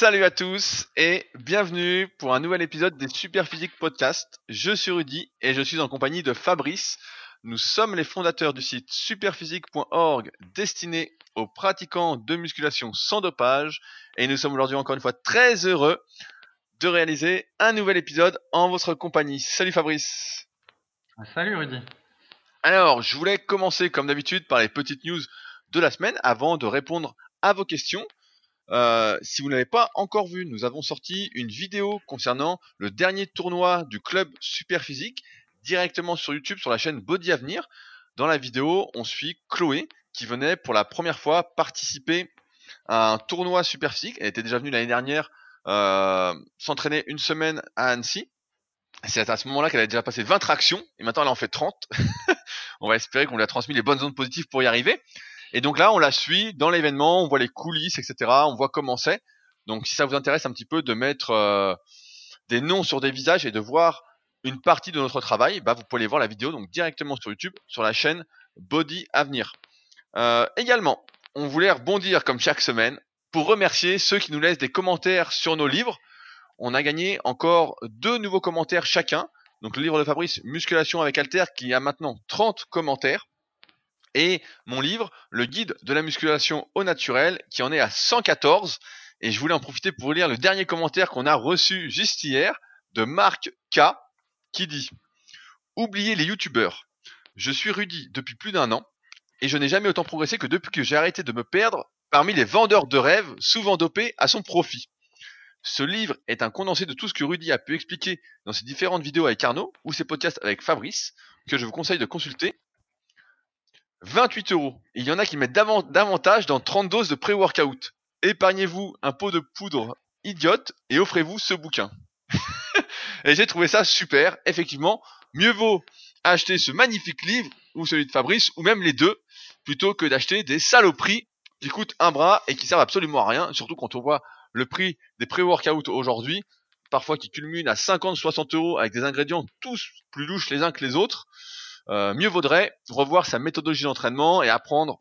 Salut à tous et bienvenue pour un nouvel épisode des Superphysique Podcast. Je suis Rudy et je suis en compagnie de Fabrice. Nous sommes les fondateurs du site superphysique.org destiné aux pratiquants de musculation sans dopage et nous sommes aujourd'hui encore une fois très heureux de réaliser un nouvel épisode en votre compagnie. Salut Fabrice. Salut Rudy. Alors, je voulais commencer comme d'habitude par les petites news de la semaine avant de répondre à vos questions. Euh, si vous ne l'avez pas encore vu, nous avons sorti une vidéo concernant le dernier tournoi du club Super Physique directement sur YouTube sur la chaîne Body Avenir. Dans la vidéo, on suit Chloé qui venait pour la première fois participer à un tournoi Super Physique. Elle était déjà venue l'année dernière euh, s'entraîner une semaine à Annecy. C'est à ce moment-là qu'elle a déjà passé 20 tractions et maintenant elle en fait 30. on va espérer qu'on lui a transmis les bonnes ondes positives pour y arriver. Et donc là, on la suit dans l'événement, on voit les coulisses, etc. On voit comment c'est. Donc si ça vous intéresse un petit peu de mettre euh, des noms sur des visages et de voir une partie de notre travail, bah, vous pouvez aller voir la vidéo donc directement sur YouTube, sur la chaîne Body Avenir. Euh, également, on voulait rebondir comme chaque semaine pour remercier ceux qui nous laissent des commentaires sur nos livres. On a gagné encore deux nouveaux commentaires chacun. Donc le livre de Fabrice, Musculation avec Alter, qui a maintenant 30 commentaires et mon livre, le guide de la musculation au naturel, qui en est à 114. Et je voulais en profiter pour lire le dernier commentaire qu'on a reçu juste hier de Marc K, qui dit Oubliez les youtubeurs. Je suis Rudy depuis plus d'un an, et je n'ai jamais autant progressé que depuis que j'ai arrêté de me perdre parmi les vendeurs de rêves, souvent dopés à son profit. Ce livre est un condensé de tout ce que Rudy a pu expliquer dans ses différentes vidéos avec Arnaud ou ses podcasts avec Fabrice, que je vous conseille de consulter 28 euros. Il y en a qui mettent davantage dans 30 doses de pré-workout. Épargnez-vous un pot de poudre idiote et offrez-vous ce bouquin. et j'ai trouvé ça super. Effectivement, mieux vaut acheter ce magnifique livre ou celui de Fabrice ou même les deux plutôt que d'acheter des saloperies qui coûtent un bras et qui servent absolument à rien. Surtout quand on voit le prix des pré-workout aujourd'hui, parfois qui culminent à 50-60 euros avec des ingrédients tous plus louches les uns que les autres. Euh, mieux vaudrait revoir sa méthodologie d'entraînement et apprendre,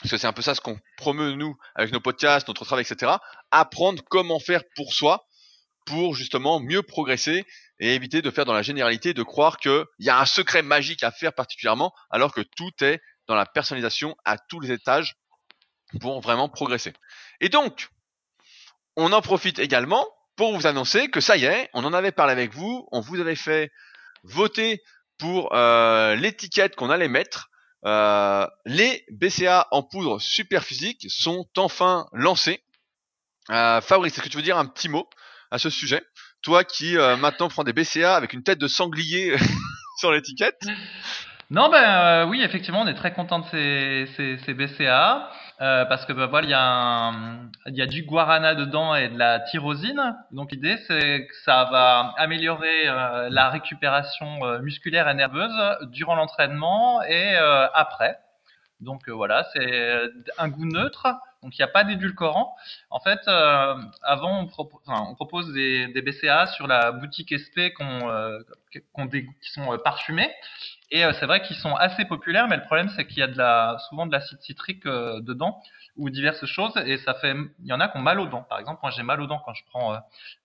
parce que c'est un peu ça ce qu'on promeut nous avec nos podcasts, notre travail, etc. Apprendre comment faire pour soi, pour justement mieux progresser et éviter de faire dans la généralité, de croire qu'il y a un secret magique à faire particulièrement, alors que tout est dans la personnalisation à tous les étages pour vraiment progresser. Et donc, on en profite également pour vous annoncer que ça y est, on en avait parlé avec vous, on vous avait fait voter pour euh, l'étiquette qu'on allait mettre. Euh, les BCA en poudre super physique sont enfin lancés. Euh, Fabrice, est-ce que tu veux dire un petit mot à ce sujet? Toi qui maintenant prends des BCA avec une tête de sanglier sur l'étiquette? Non, ben euh, oui, effectivement, on est très content de ces, ces, ces BCA. Euh, parce que bah, voilà, il y, a il y a du guarana dedans et de la tyrosine. Donc l'idée c'est que ça va améliorer euh, la récupération euh, musculaire et nerveuse durant l'entraînement et après. Donc voilà, c'est un goût neutre. Donc il n'y a pas d'édulcorant. En fait, avant on, on, propose des, des, BCA sur la boutique SP qu'on, qu'on qui sont parfumés. Et euh, c'est vrai qu'ils sont assez populaires, mais le problème c'est qu'il y a de la, souvent de l'acide citrique euh, dedans ou diverses choses, et ça fait, il y en a qui ont mal aux dents. Par exemple, moi j'ai mal aux dents quand je prends euh,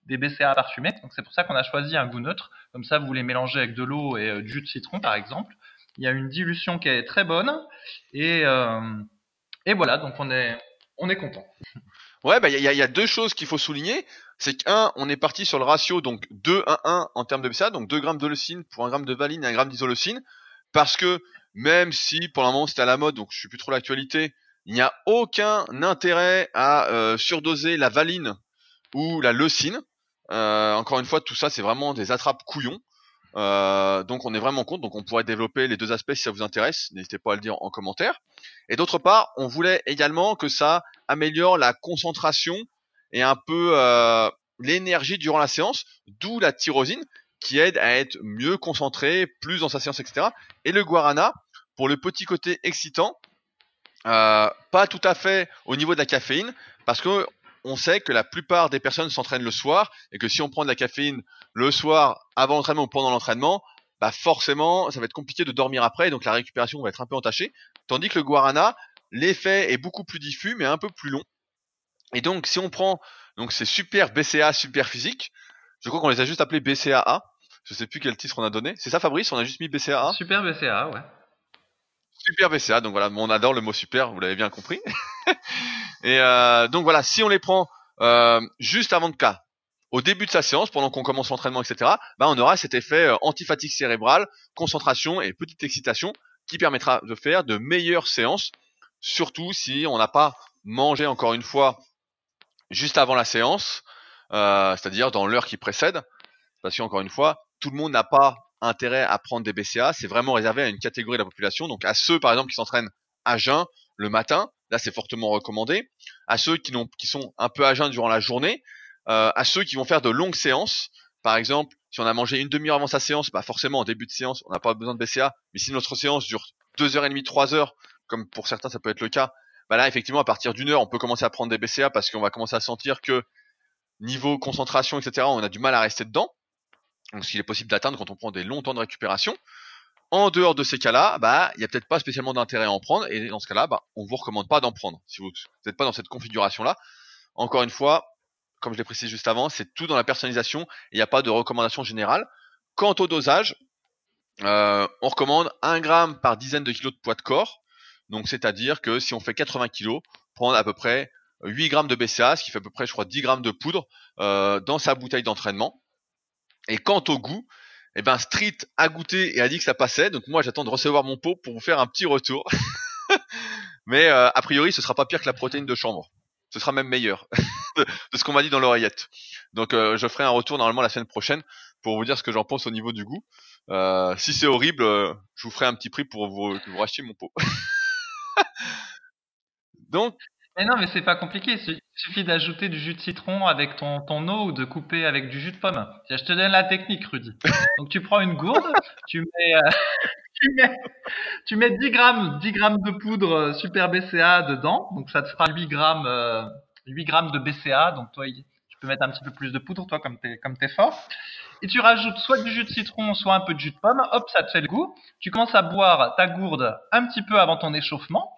des BCA parfumés, donc c'est pour ça qu'on a choisi un goût neutre. Comme ça, vous les mélangez avec de l'eau et du jus de citron, par exemple. Il y a une dilution qui est très bonne, et et voilà, donc on est on est content. Ouais, bah il y, y, a deux choses qu'il faut souligner. C'est qu'un, on est parti sur le ratio donc 2-1-1 en termes de BCA, donc 2 grammes de leucine pour 1 gramme de valine et 1 gramme d'isoleucine, parce que même si pour le moment c'était à la mode, donc je suis plus trop l'actualité, il n'y a aucun intérêt à euh, surdoser la valine ou la leucine. Euh, encore une fois, tout ça c'est vraiment des attrapes couillons. Euh, donc on est vraiment contre, donc on pourrait développer les deux aspects si ça vous intéresse, n'hésitez pas à le dire en commentaire. Et d'autre part, on voulait également que ça améliore la concentration et un peu euh, l'énergie durant la séance, d'où la tyrosine qui aide à être mieux concentré, plus dans sa séance, etc. Et le guarana pour le petit côté excitant, euh, pas tout à fait au niveau de la caféine, parce que on sait que la plupart des personnes s'entraînent le soir et que si on prend de la caféine le soir avant l'entraînement ou pendant l'entraînement, bah forcément ça va être compliqué de dormir après, donc la récupération va être un peu entachée. Tandis que le guarana, l'effet est beaucoup plus diffus mais un peu plus long. Et donc si on prend Donc c'est super BCA, super physique. Je crois qu'on les a juste appelés BCAA. Je sais plus quel titre on a donné. C'est ça Fabrice? On a juste mis BCAA Super BCA, ouais. Super BCA, donc voilà, on adore le mot super, vous l'avez bien compris. et euh, donc voilà, si on les prend euh, juste avant de cas, au début de sa séance, pendant qu'on commence l'entraînement, etc., bah on aura cet effet euh, antifatigue cérébrale, concentration et petite excitation qui permettra de faire de meilleures séances, surtout si on n'a pas mangé encore une fois juste avant la séance, euh, c'est-à-dire dans l'heure qui précède, parce qu'encore une fois, tout le monde n'a pas intérêt à prendre des BCA, c'est vraiment réservé à une catégorie de la population. Donc à ceux par exemple qui s'entraînent à jeun le matin, là c'est fortement recommandé. À ceux qui, qui sont un peu à jeun durant la journée, euh, à ceux qui vont faire de longues séances. Par exemple, si on a mangé une demi-heure avant sa séance, bah forcément en début de séance, on n'a pas besoin de BCA. Mais si notre séance dure deux heures et demie, trois heures, comme pour certains ça peut être le cas, bah là effectivement à partir d'une heure, on peut commencer à prendre des BCA parce qu'on va commencer à sentir que niveau concentration, etc., on a du mal à rester dedans donc ce qu'il est possible d'atteindre quand on prend des longs temps de récupération. En dehors de ces cas-là, bah, il n'y a peut-être pas spécialement d'intérêt à en prendre, et dans ce cas-là, bah, on vous recommande pas d'en prendre. Si vous n'êtes pas dans cette configuration-là, encore une fois, comme je l'ai précisé juste avant, c'est tout dans la personnalisation, il n'y a pas de recommandation générale. Quant au dosage, euh, on recommande 1 gramme par dizaine de kilos de poids de corps, donc c'est-à-dire que si on fait 80 kilos, prendre à peu près 8 grammes de BCA, ce qui fait à peu près, je crois, 10 grammes de poudre euh, dans sa bouteille d'entraînement. Et quant au goût, eh ben Street a goûté et a dit que ça passait. Donc moi j'attends de recevoir mon pot pour vous faire un petit retour. Mais euh, a priori ce sera pas pire que la protéine de chambre. Ce sera même meilleur de, ce qu'on m'a dit dans l'oreillette. Donc euh, je ferai un retour normalement la semaine prochaine pour vous dire ce que j'en pense au niveau du goût. Euh, si c'est horrible, je vous ferai un petit prix pour vous, que vous rachetiez mon pot. Donc mais non, mais c'est pas compliqué. Il suffit d'ajouter du jus de citron avec ton, ton eau ou de couper avec du jus de pomme. Je te donne la technique, Rudy. Donc tu prends une gourde, tu mets, euh, tu mets, tu mets 10 grammes, 10 grammes de poudre super BCA dedans. Donc ça te fera 8 grammes, euh, 8 grammes de BCA. Donc toi, tu peux mettre un petit peu plus de poudre, toi, comme t'es, comme t'es fort. Et tu rajoutes soit du jus de citron, soit un peu de jus de pomme. Hop, ça te fait le goût. Tu commences à boire ta gourde un petit peu avant ton échauffement.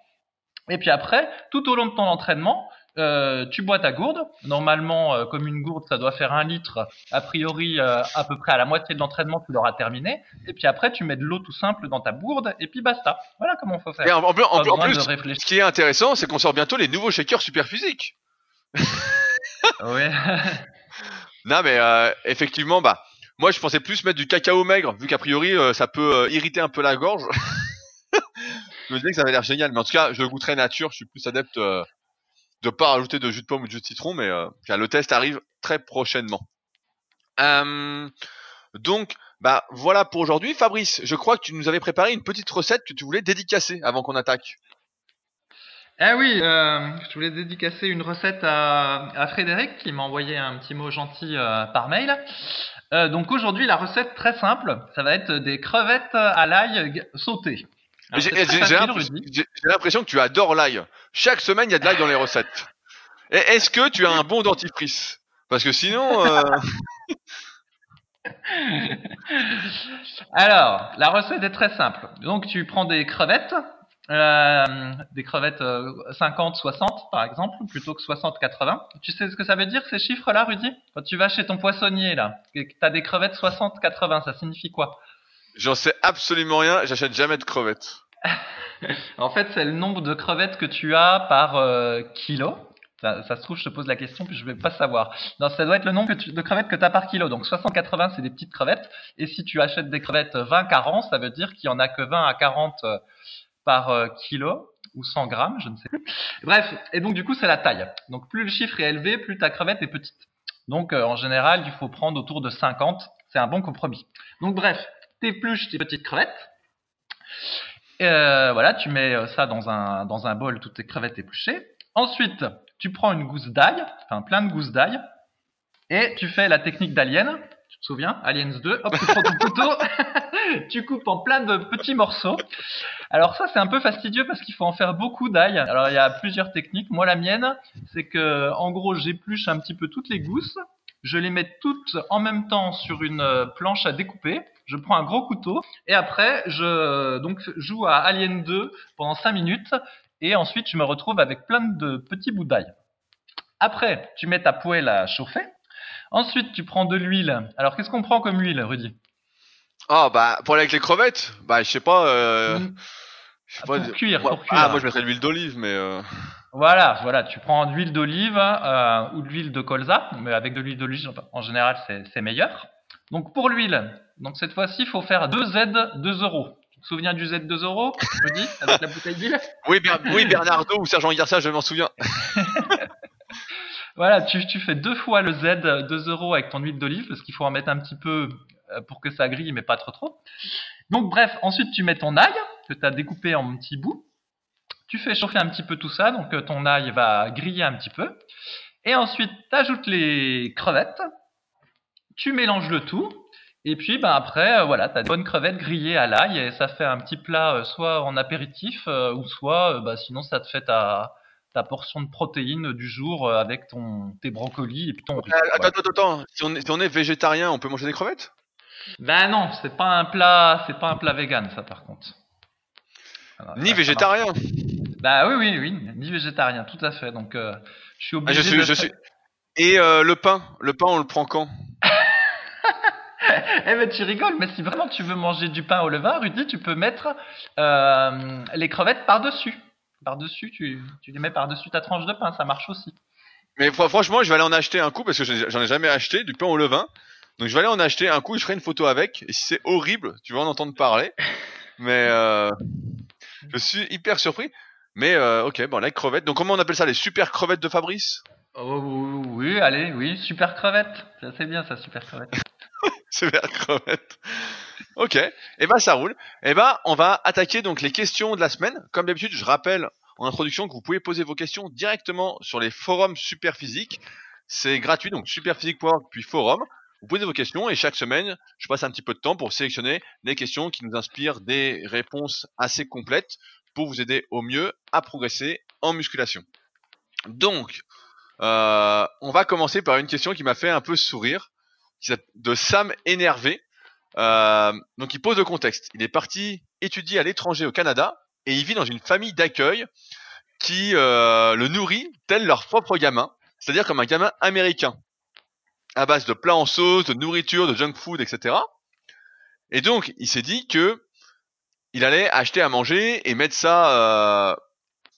Et puis après, tout au long de ton entraînement, euh, tu bois ta gourde. Normalement, euh, comme une gourde, ça doit faire un litre. A priori, euh, à peu près à la moitié de l'entraînement, tu l'auras terminé. Et puis après, tu mets de l'eau tout simple dans ta gourde et puis basta. Voilà comment il faut faire. Et en, plus, ce qui est intéressant, c'est qu'on sort bientôt les nouveaux shakers super physiques. oui. non, mais effectivement, bah, moi, je pensais plus mettre du cacao maigre, vu qu'a priori, ça peut irriter un peu la gorge. je me disais que ça avait l'air génial, mais en tout cas, je goûterai nature. Je suis plus adepte euh, de pas rajouter de jus de pomme ou de jus de citron, mais euh, le test arrive très prochainement. Euh, donc, bah voilà pour aujourd'hui. Fabrice, je crois que tu nous avais préparé une petite recette que tu voulais dédicacer avant qu'on attaque. Eh oui, euh, je voulais dédicacer une recette à, Frédéric qui m'a envoyé un petit mot gentil euh, par mail. Euh, donc aujourd'hui, la recette très simple, ça va être des crevettes à l'ail sautées. J'ai l'impression que tu adores l'ail. Chaque semaine, il y a de l'ail dans les recettes. Est-ce que tu as un bon dentifrice? Parce que sinon. Euh, Alors, la recette est très simple. Donc, tu prends des crevettes, euh, des crevettes 50, euh, 60 par exemple, plutôt que 60, 80. Tu sais ce que ça veut dire ces chiffres-là, Rudy? Quand tu vas chez ton poissonnier là, que tu as des crevettes 60, 80, ça signifie quoi? J'en sais absolument rien. J'achète jamais de crevettes. en fait, c'est le nombre de crevettes que tu as par euh, kilo. Ça, se trouve, je te pose la question, puis je vais pas savoir. Non, ça doit être le nombre de crevettes que tu as par kilo. Donc 60-80, c'est des petites crevettes. Et si tu achètes des crevettes 20-40, ça veut dire qu'il y en a que 20 à 40 euh, par euh, kilo ou 100 grammes, je ne sais plus. Bref, et donc du coup, c'est la taille. Donc plus le chiffre est élevé, plus ta crevette est petite. Donc en général, il faut prendre autour de 50. C'est un bon compromis. Donc bref, t'épluches tes petites crevettes. Euh, voilà, tu mets euh, ça dans un, dans un bol, toutes tes crevettes épluchées. Ensuite, tu prends une gousse d'ail, enfin plein de gousses d'ail, et tu fais la technique d'Alien. Tu te souviens Aliens 2. Hop, tu prends ton couteau, tu coupes en plein de petits morceaux. Alors ça, c'est un peu fastidieux parce qu'il faut en faire beaucoup d'ail. Alors il y a plusieurs techniques. Moi, la mienne, c'est que en gros, j'épluche un petit peu toutes les gousses je les mets toutes en même temps sur une euh, planche à découper. Je prends un gros couteau et après je donc joue à Alien 2 pendant 5 minutes et ensuite je me retrouve avec plein de petits bouts d'ail. Après, tu mets ta poêle à chauffer. Ensuite, tu prends de l'huile. Alors, qu'est-ce qu'on prend comme huile, Rudy? Ah bah pour aller avec les crevettes, bah je sais pas. Euh, Mm. je sais Pour pas, cuire, moi- pour cuire. Ah moi je mettrais de l'huile d'olive, mais euh, Voilà, voilà, tu prends de l'huile d'olive euh, ou de l'huile de colza, mais avec de l'huile d'olive, en général, c'est meilleur. Donc, pour l'huile, donc cette fois-ci, il faut faire 2 Z 2 euros. Tu te souviens du Z 2 euros, Rudy, avec la bouteille d'huile? Oui, oui Bernardo ou Sergent Garcia, je m'en souviens. Voilà, tu, tu fais deux fois le Z 2 euros avec ton huile d'olive, parce qu'il faut en mettre un petit peu euh, pour que ça grille, mais pas trop trop. Donc bref, ensuite tu mets ton ail, que tu as découpé en petits bouts. Tu fais chauffer un petit peu tout ça, donc euh, ton ail va griller un petit peu. Et ensuite, tu ajoutes les crevettes, tu mélanges le tout, et puis ben, après, euh, voilà, tu as de bonnes crevettes grillées à l'ail, et ça fait un petit plat euh, soit en apéritif, euh, ou soit, bah, sinon ça te fait ta, ta portion de protéines du jour euh, avec ton, tes brocolis et puis ton riz. Euh. Attends, attends, attends. Si on, est, si on est végétarien, on peut manger des crevettes? Ben non, c'est pas un plat, c'est pas un plat vegan ça par contre. Alors, Ni ça, ça végétarien. marche. Bah oui, oui, oui, ni végétarien, tout à fait. Donc euh, je suis Ah, obligé je suis, de. je suis. Et euh, le pain, le pain on le prend quand? Eh ben tu rigoles, mais si vraiment tu veux manger du pain au levain, Rudy, tu peux mettre euh, les crevettes par dessus. Par dessus, tu, tu les mets par dessus ta tranche de pain, ça marche aussi. Mais fr- franchement, je vais aller en acheter un coup parce que j'en ai- j'en ai jamais acheté du pain au levain. Donc je vais aller en acheter un coup, je ferai une photo avec. Et si c'est horrible, tu vas en entendre parler. Mais euh, je suis hyper surpris. Mais euh, ok, bon, la crevette. Donc comment on appelle ça Les super crevettes de Fabrice? Oh, oui, allez, oui, super crevette. C'est assez bien ça, super crevette. Super crevette. Ok, et ben ça roule. Et ben on va attaquer donc les questions de la semaine. Comme d'habitude, je rappelle en introduction que vous pouvez poser vos questions directement sur les forums Superphysique. C'est gratuit, donc superphysique.org puis forum. Vous posez vos questions et chaque semaine, je passe un petit peu de temps pour sélectionner les questions qui nous inspirent des réponses assez complètes pour vous aider au mieux à progresser en musculation. Donc, euh, on va commencer par une question qui m'a fait un peu sourire, de Sam énervé. Euh, donc il pose le contexte. Il est parti étudier à l'étranger au Canada et il vit dans une famille d'accueil qui euh, le nourrit tel leur propre gamin, c'est-à-dire comme un gamin américain, à base de plats en sauce, de nourriture, de junk food, etc. Et donc il s'est dit que il allait acheter à manger et mettre ça euh,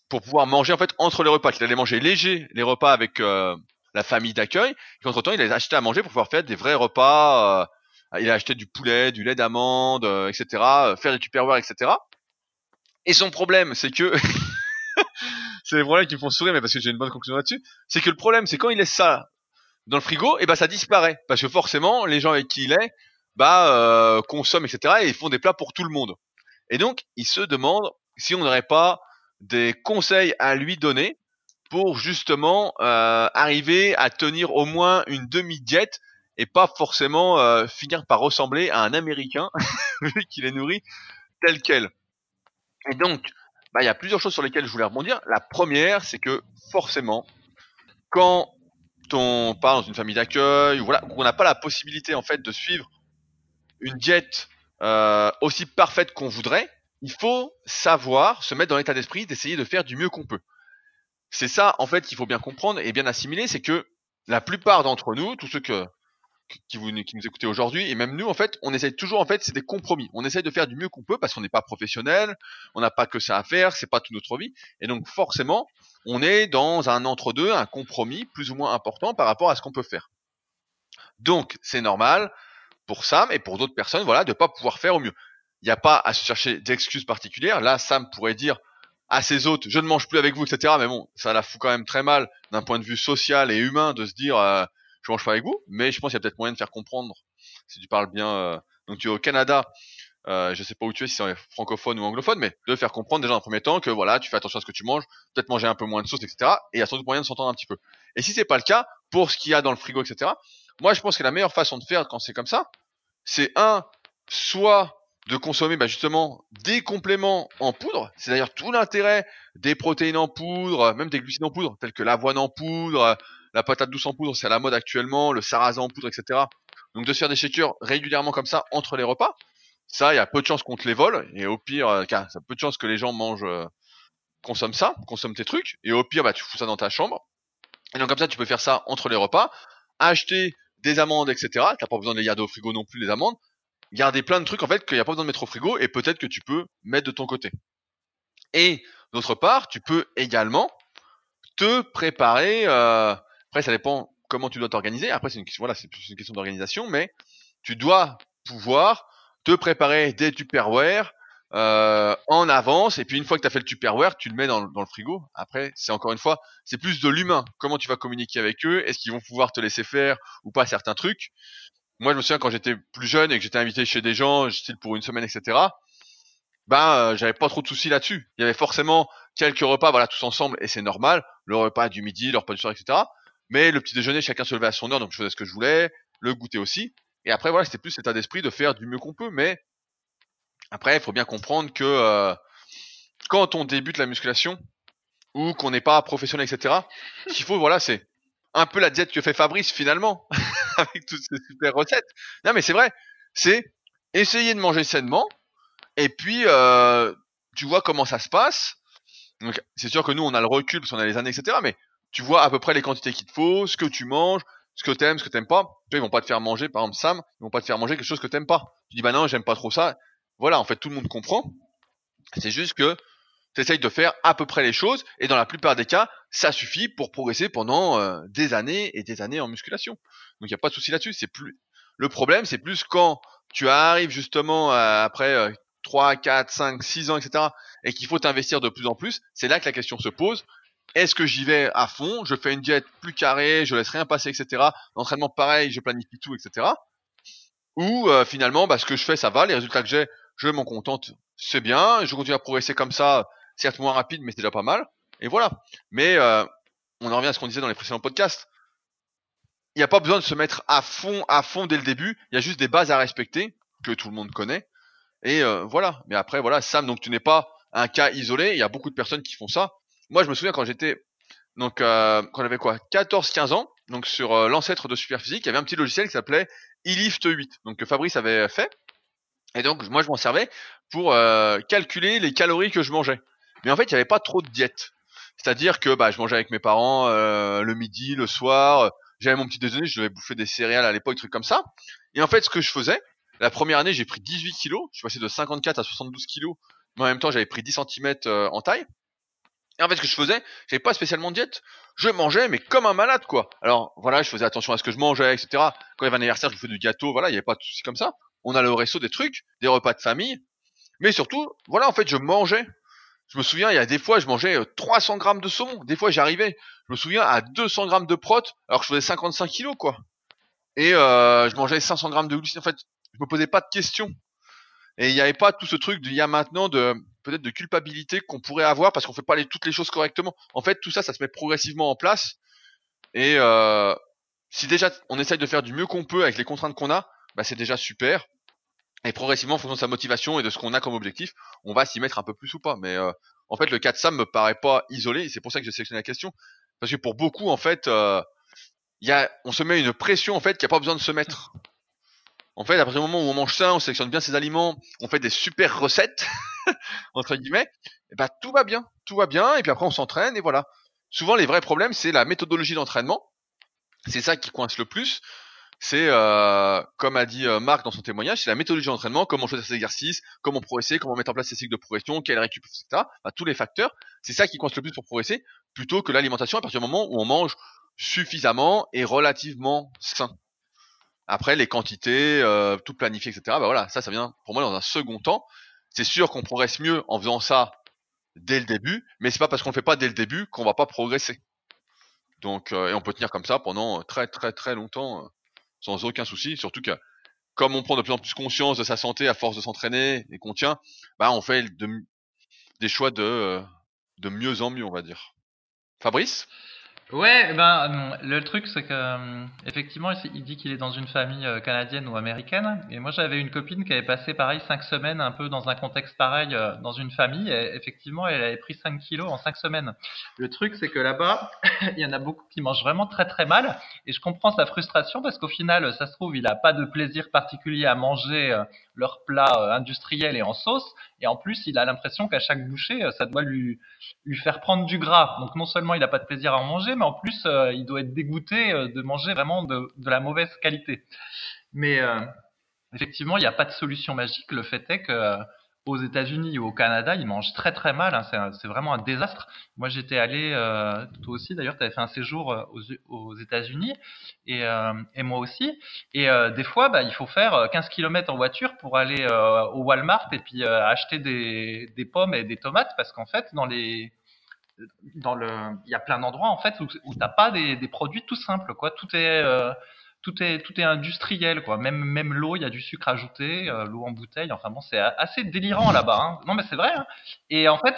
pour pouvoir manger en fait entre les repas. Qu'il allait manger léger les repas avec euh, la famille d'accueil. Et qu'entre temps il allait acheter à manger pour pouvoir faire des vrais repas. euh, il a acheté du poulet, du lait d'amande, euh, etc. euh, Faire des tupperware, etc. Et son problème, c'est que c'est les problèmes qui me font sourire, mais parce que j'ai une bonne conclusion là-dessus. C'est que le problème, c'est quand il laisse ça dans le frigo, et ben ça disparaît parce que forcément, les gens avec qui il est, bah euh, consomment, etc. Et ils font des plats pour tout le monde. Et donc, il se demande si on n'aurait pas des conseils à lui donner pour justement euh, arriver à tenir au moins une demi-diète et pas forcément euh, finir par ressembler à un Américain vu qu'il est nourri tel quel. Et donc, bah, il y a plusieurs choses sur lesquelles je voulais rebondir. La première, c'est que forcément, quand on part dans une famille d'accueil, voilà, qu'on n'a pas la possibilité en fait de suivre une diète euh, aussi parfaite qu'on voudrait, il faut savoir se mettre dans l'état d'esprit d'essayer de faire du mieux qu'on peut. C'est ça en fait qu'il faut bien comprendre et bien assimiler, c'est que la plupart d'entre nous, tous ceux qui, vous, qui nous écoutez aujourd'hui, et même nous, en fait, on essaye toujours, en fait, c'est des compromis. On essaye de faire du mieux qu'on peut parce qu'on n'est pas professionnel, on n'a pas que ça à faire, c'est pas toute notre vie. Et donc, forcément, on est dans un entre-deux, un compromis plus ou moins important par rapport à ce qu'on peut faire. Donc, c'est normal pour Sam et pour d'autres personnes, voilà, de pas pouvoir faire au mieux. Il n'y a pas à se chercher d'excuses particulières. Là, Sam pourrait dire à ses hôtes, je ne mange plus avec vous, etc. Mais bon, ça la fout quand même très mal d'un point de vue social et humain de se dire, euh, je mange pas avec vous, mais je pense qu'il y a peut-être moyen de faire comprendre si tu parles bien. euh, donc tu es au Canada, euh, je sais pas où tu es, si c'est francophone ou anglophone, mais de faire comprendre déjà dans un premier temps que voilà, tu fais attention à ce que tu manges, peut-être manger un peu moins de sauce, etc. Et il y a sans doute moyen de s'entendre un petit peu. Et si c'est pas le cas, pour ce qu'il y a dans le frigo, etc. Moi, je pense que la meilleure façon de faire quand c'est comme ça, c'est un, soit de consommer bah, justement des compléments en poudre. C'est d'ailleurs tout l'intérêt des protéines en poudre, même des glucides en poudre, tels que l'avoine en poudre, la patate douce en poudre, c'est à la mode actuellement, le sarrasin en poudre, etc. Donc de se faire des shakers régulièrement comme ça entre les repas, ça, il y a peu de chances qu'on te les vole, et au pire, euh, car ça a peu de chances que les gens mangent, euh, consomment ça, consomment tes trucs, et au pire, bah tu fous ça dans ta chambre. Et donc comme ça, tu peux faire ça entre les repas, acheter des amandes, etc. T'as pas besoin de les au frigo non plus les amandes. Garder plein de trucs en fait qu'il n'y a pas besoin de mettre au frigo et peut-être que tu peux mettre de ton côté. Et d'autre part, tu peux également te préparer. Euh, après, ça dépend comment tu dois t'organiser. Après, c'est une question, c'est une question d'organisation, mais tu dois pouvoir te préparer des Tupperware euh, en avance. Et puis une fois que tu as fait le Tupperware, tu le mets dans, le frigo. Après, c'est encore une fois, c'est plus de l'humain. Comment tu vas communiquer avec eux? Est-ce qu'ils vont pouvoir te laisser faire ou pas certains trucs? Moi, je me souviens quand j'étais plus jeune et que j'étais invité chez des gens, style pour une semaine, etc. Ben, euh, j'avais pas trop de soucis là-dessus. Il y avait forcément quelques repas, voilà, tous ensemble, et c'est normal. Le repas du midi, le repas du soir, etc. Mais le petit déjeuner, chacun se levait à son heure, donc je faisais ce que je voulais. Le goûter aussi. Et après, voilà, c'était plus cet état d'esprit de faire du mieux qu'on peut, mais après, il faut bien comprendre que euh, quand on débute la musculation ou qu'on n'est pas professionnel, etc., ce qu'il faut, voilà, c'est un peu la diète que fait Fabrice finalement, avec toutes ces super recettes. Non, mais c'est vrai, c'est essayer de manger sainement, et puis euh, tu vois comment ça se passe. Donc, c'est sûr que nous, on a le recul parce qu'on a les années, etc., mais tu vois à peu près les quantités qu'il te faut, ce que tu manges, ce que t'aimes, ce que t'aimes pas. ils vont pas te faire manger, par exemple Sam, ils vont pas te faire manger quelque chose que t'aimes pas. Tu dis bah non, j'aime pas trop ça. Voilà, en fait, tout le monde comprend. C'est juste que tu essayes de faire à peu près les choses, et dans la plupart des cas, ça suffit pour progresser pendant euh, des années et des années en musculation. Donc il n'y a pas de souci là-dessus. C'est plus le problème, c'est plus quand tu arrives justement euh, après 3, 4, 5, 6 ans, etc., et qu'il faut t'investir de plus en plus, c'est là que la question se pose. Est-ce que j'y vais à fond? Je fais une diète plus carrée, je laisse rien passer, etc. L'entraînement pareil, je planifie tout, etc. Ou euh, finalement, bah, ce que je fais, ça va, les résultats que j'ai, je m'en contente, c'est bien, je continue à progresser comme ça, certes moins rapide, mais c'est déjà pas mal. Et voilà. Mais euh, on en revient à ce qu'on disait dans les précédents podcasts. Il n'y a pas besoin de se mettre à fond, à fond dès le début. Il y a juste des bases à respecter que tout le monde connaît. Et euh, voilà. Mais après, voilà, Sam, donc tu n'es pas un cas isolé. Il y a beaucoup de personnes qui font ça. Moi, je me souviens quand j'étais, donc euh, quand j'avais quoi, 14-15 ans, donc sur euh, l'ancêtre de Superphysique, il y avait un petit logiciel qui s'appelait eLift 8, donc que Fabrice avait fait. Et donc, moi, je m'en servais pour euh, calculer les calories que je mangeais. Mais en fait, il n'y avait pas trop de diète. C'est-à-dire que bah, je mangeais avec mes parents euh, le midi, le soir. J'avais mon petit déjeuner, je devais bouffer des céréales à l'époque, trucs comme ça. Et en fait, ce que je faisais, la première année, j'ai pris 18 kilos. Je suis passé de 54 à 72 kilos. Mais en même temps, j'avais pris 10 cm euh, en taille. Et en fait, ce que je faisais, j'avais pas spécialement de diète. Je mangeais, mais comme un malade, quoi. Alors, voilà, je faisais attention à ce que je mangeais, etc. Quand il y avait un anniversaire, je faisais du gâteau, voilà, il n'y avait pas de soucis comme ça on a le resto des trucs, des repas de famille, mais surtout, voilà, en fait, je mangeais. Je me souviens, il y a des fois, je mangeais 300 euh, grammes de saumon. Des fois, j'arrivais, je me souviens, à 200 grammes de prot, alors que je faisais 55 kilos, quoi. Et euh, je mangeais 500 grammes de glucides. En fait, je me posais pas de questions. Et il n'y avait pas tout ce truc d'il y a maintenant de peut-être de culpabilité qu'on pourrait avoir parce qu'on fait pas les, toutes les choses correctement. En fait, tout ça, ça se met progressivement en place. Et euh, si déjà on essaye de faire du mieux qu'on peut avec les contraintes qu'on a, bah c'est déjà super. Et progressivement, en fonction de sa motivation et de ce qu'on a comme objectif, on va s'y mettre un peu plus ou pas. Mais euh, en fait, le cas de Sam me paraît pas isolé. C'est pour ça que j'ai sélectionné la question. Parce que pour beaucoup, en fait, euh, y a, on se met une pression en fait qui a pas besoin de se mettre. En fait, à partir du moment où on mange sain, on sélectionne bien ses aliments, on fait des super recettes entre guillemets, et bah tout va bien, tout va bien. Et puis après, on s'entraîne et voilà. Souvent, les vrais problèmes, c'est la méthodologie d'entraînement. C'est ça qui coince le plus c'est euh, comme a dit euh, Marc dans son témoignage, c'est la méthodologie d'entraînement, comment choisir ses exercices, comment progresser, comment mettre en place ses cycles de progression, quelle récup, etc. tous les facteurs, c'est ça qui compte le plus pour progresser, plutôt que l'alimentation à partir du moment où on mange suffisamment et relativement sain. Après, les quantités, euh, tout planifié, etc. Bah voilà, ça, ça vient pour moi dans un second temps. C'est sûr qu'on progresse mieux en faisant ça dès le début, mais c'est pas parce qu'on le fait pas dès le début qu'on va pas progresser. Donc, et on peut tenir comme ça pendant très très très longtemps sans aucun souci. Surtout que comme on prend de plus en plus conscience de sa santé à force de s'entraîner et qu'on tient, bah on fait des choix de, euh, de mieux en mieux, on va dire. Fabrice? Ouais, ben le truc c'est que euh, effectivement il dit qu'il est dans une famille euh, canadienne ou américaine. Et moi j'avais une copine qui avait passé pareil cinq semaines un peu dans un contexte pareil euh, dans une famille. Et effectivement elle avait pris 5 kilos en cinq semaines. Le truc c'est que là-bas il y en a beaucoup qui mangent vraiment très très mal. Et je comprends sa frustration parce qu'au final ça se trouve il a pas de plaisir particulier à manger leur plat industriel et en sauce. Et en plus il a l'impression qu'à chaque bouchée ça doit lui lui faire prendre du gras. Donc non seulement il a pas de plaisir à en manger mais en plus, euh, il doit être dégoûté euh, de manger vraiment de, la mauvaise qualité. Mais euh, effectivement, il n'y a pas de solution magique. Le fait est que aux États-Unis ou au Canada, ils mangent très très mal. Hein. C'est, vraiment un désastre. Moi, j'étais allé, toi aussi d'ailleurs, tu avais fait un séjour aux, États-Unis et, moi aussi. Et des fois, bah, il faut faire euh, 15 km en voiture pour aller au Walmart et puis acheter des pommes et des tomates parce qu'en fait, dans les dans le, il y a plein d'endroits en fait où, où t'as pas des, des produits tout simples quoi. Tout est euh, tout est tout est industriel quoi. Même même l'eau, il y a du sucre ajouté, euh, l'eau en bouteille. Enfin bon, c'est assez délirant là-bas. Hein. Non mais c'est vrai. Hein. Et en fait,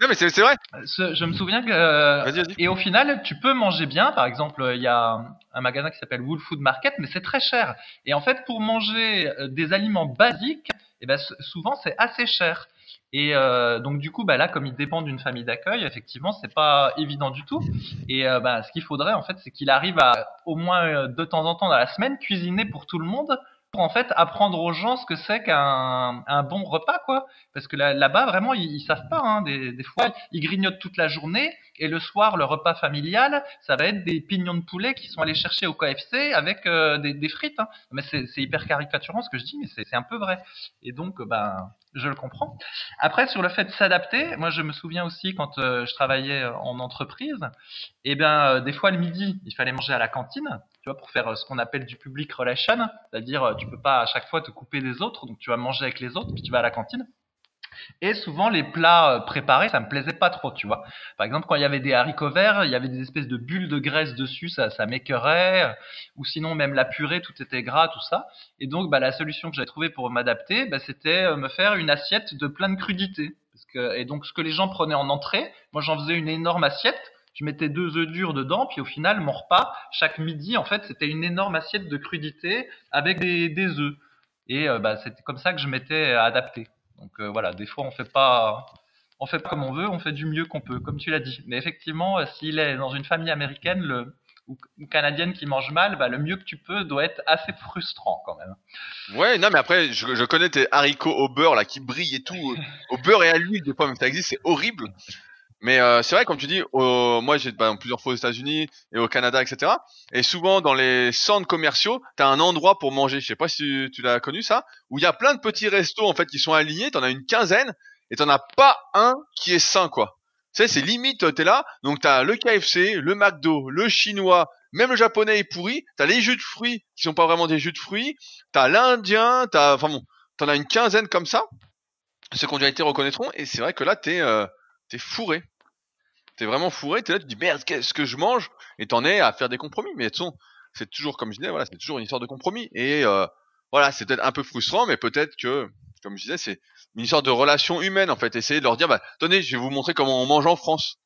Non mais c'est vrai. ce- je me souviens que euh, et au final, tu peux manger bien. Par exemple, il y a un magasin qui s'appelle Wool Food Market, mais c'est très cher. Et en fait, pour manger euh, des aliments basiques, eh ben, souvent c'est assez cher. Et euh, donc du coup, bah là, comme il dépend d'une famille d'accueil, effectivement, c'est pas évident du tout. Et euh, bah, ce qu'il faudrait en fait, c'est qu'il arrive à au moins euh, de temps en temps dans la semaine cuisiner pour tout le monde, pour en fait apprendre aux gens ce que c'est qu'un un bon repas, quoi. Parce que là- là-bas, vraiment, ils, ils savent pas. Hein, des, fois, ils grignotent toute la journée et le soir, le repas familial, ça va être des pignons de poulet qui sont allés chercher au KFC avec euh, des, frites. Hein. Mais c'est hyper caricaturant ce que je dis, mais c'est un peu vrai. Et donc, ben, je le comprends. Après, sur le fait de s'adapter, moi, je me souviens aussi quand euh, je travaillais en entreprise, et ben, euh, des fois le midi, il fallait manger à la cantine. Tu vois, pour faire euh, ce qu'on appelle du public relation, c'est-à-dire euh, tu peux pas à chaque fois te couper des autres, donc tu vas manger avec les autres, puis tu vas à la cantine. Et souvent les plats euh, préparés, ça me plaisait pas trop, tu vois. Par exemple, quand il y avait des haricots verts, il y avait des espèces de bulles de graisse dessus, ça, ça m'écœurait. Ou sinon même la purée, tout était gras, tout ça. Et donc, bah, la solution que j'avais trouvée pour m'adapter, bah, c'était euh, me faire une assiette de plein de crudités. Parce que, et donc, ce que les gens prenaient en entrée, moi j'en faisais une énorme assiette. Je mettais deux œufs durs dedans, puis au final, mon repas, chaque midi, en fait, c'était une énorme assiette de crudités avec des, des œufs. Et euh, bah, c'était comme ça que je m'étais adapté. Donc euh, voilà, des fois on fait pas, on fait pas comme on veut, on fait du mieux qu'on peut, comme tu l'as dit. Mais effectivement, euh, s'il est dans une famille américaine le, ou, canadienne qui mange mal, bah, le mieux que tu peux doit être assez frustrant quand même. Ouais, non mais après je, connais tes haricots au beurre là qui brillent et tout, au beurre et à l'huile des même ça existe, c'est horrible. Mais euh, c'est vrai comme tu dis, au- moi j'ai bah, plusieurs fois aux États-Unis et au Canada etc. Et souvent dans les centres commerciaux, t'as un endroit pour manger. Je sais pas si tu, l'as connu ça, où il y a plein de petits restos en fait qui sont alignés. T'en as une quinzaine et t'en as pas un qui est sain quoi. Tu sais, c'est limite, t'es là, donc t'as le KFC, le McDo, le chinois, même le japonais est pourri, t'as les jus de fruits qui sont pas vraiment des jus de fruits, t'as l'indien, enfin bon, t'en as une quinzaine comme ça. Ceux qui ont déjà été reconnaîtront, et c'est vrai que là, t'es, euh, t'es fourré. T'es vraiment fourré, t'es là, tu dis merde, qu'est-ce que je mange? Et t'en es à faire des compromis. Mais de c'est toujours, comme je disais, voilà, c'est toujours une histoire de compromis. Et euh, voilà, c'est peut-être un peu frustrant, mais peut-être que, comme je disais, c'est une histoire de relation humaine en fait. Essayer de leur dire, bah, tenez, je vais vous montrer comment on mange en France,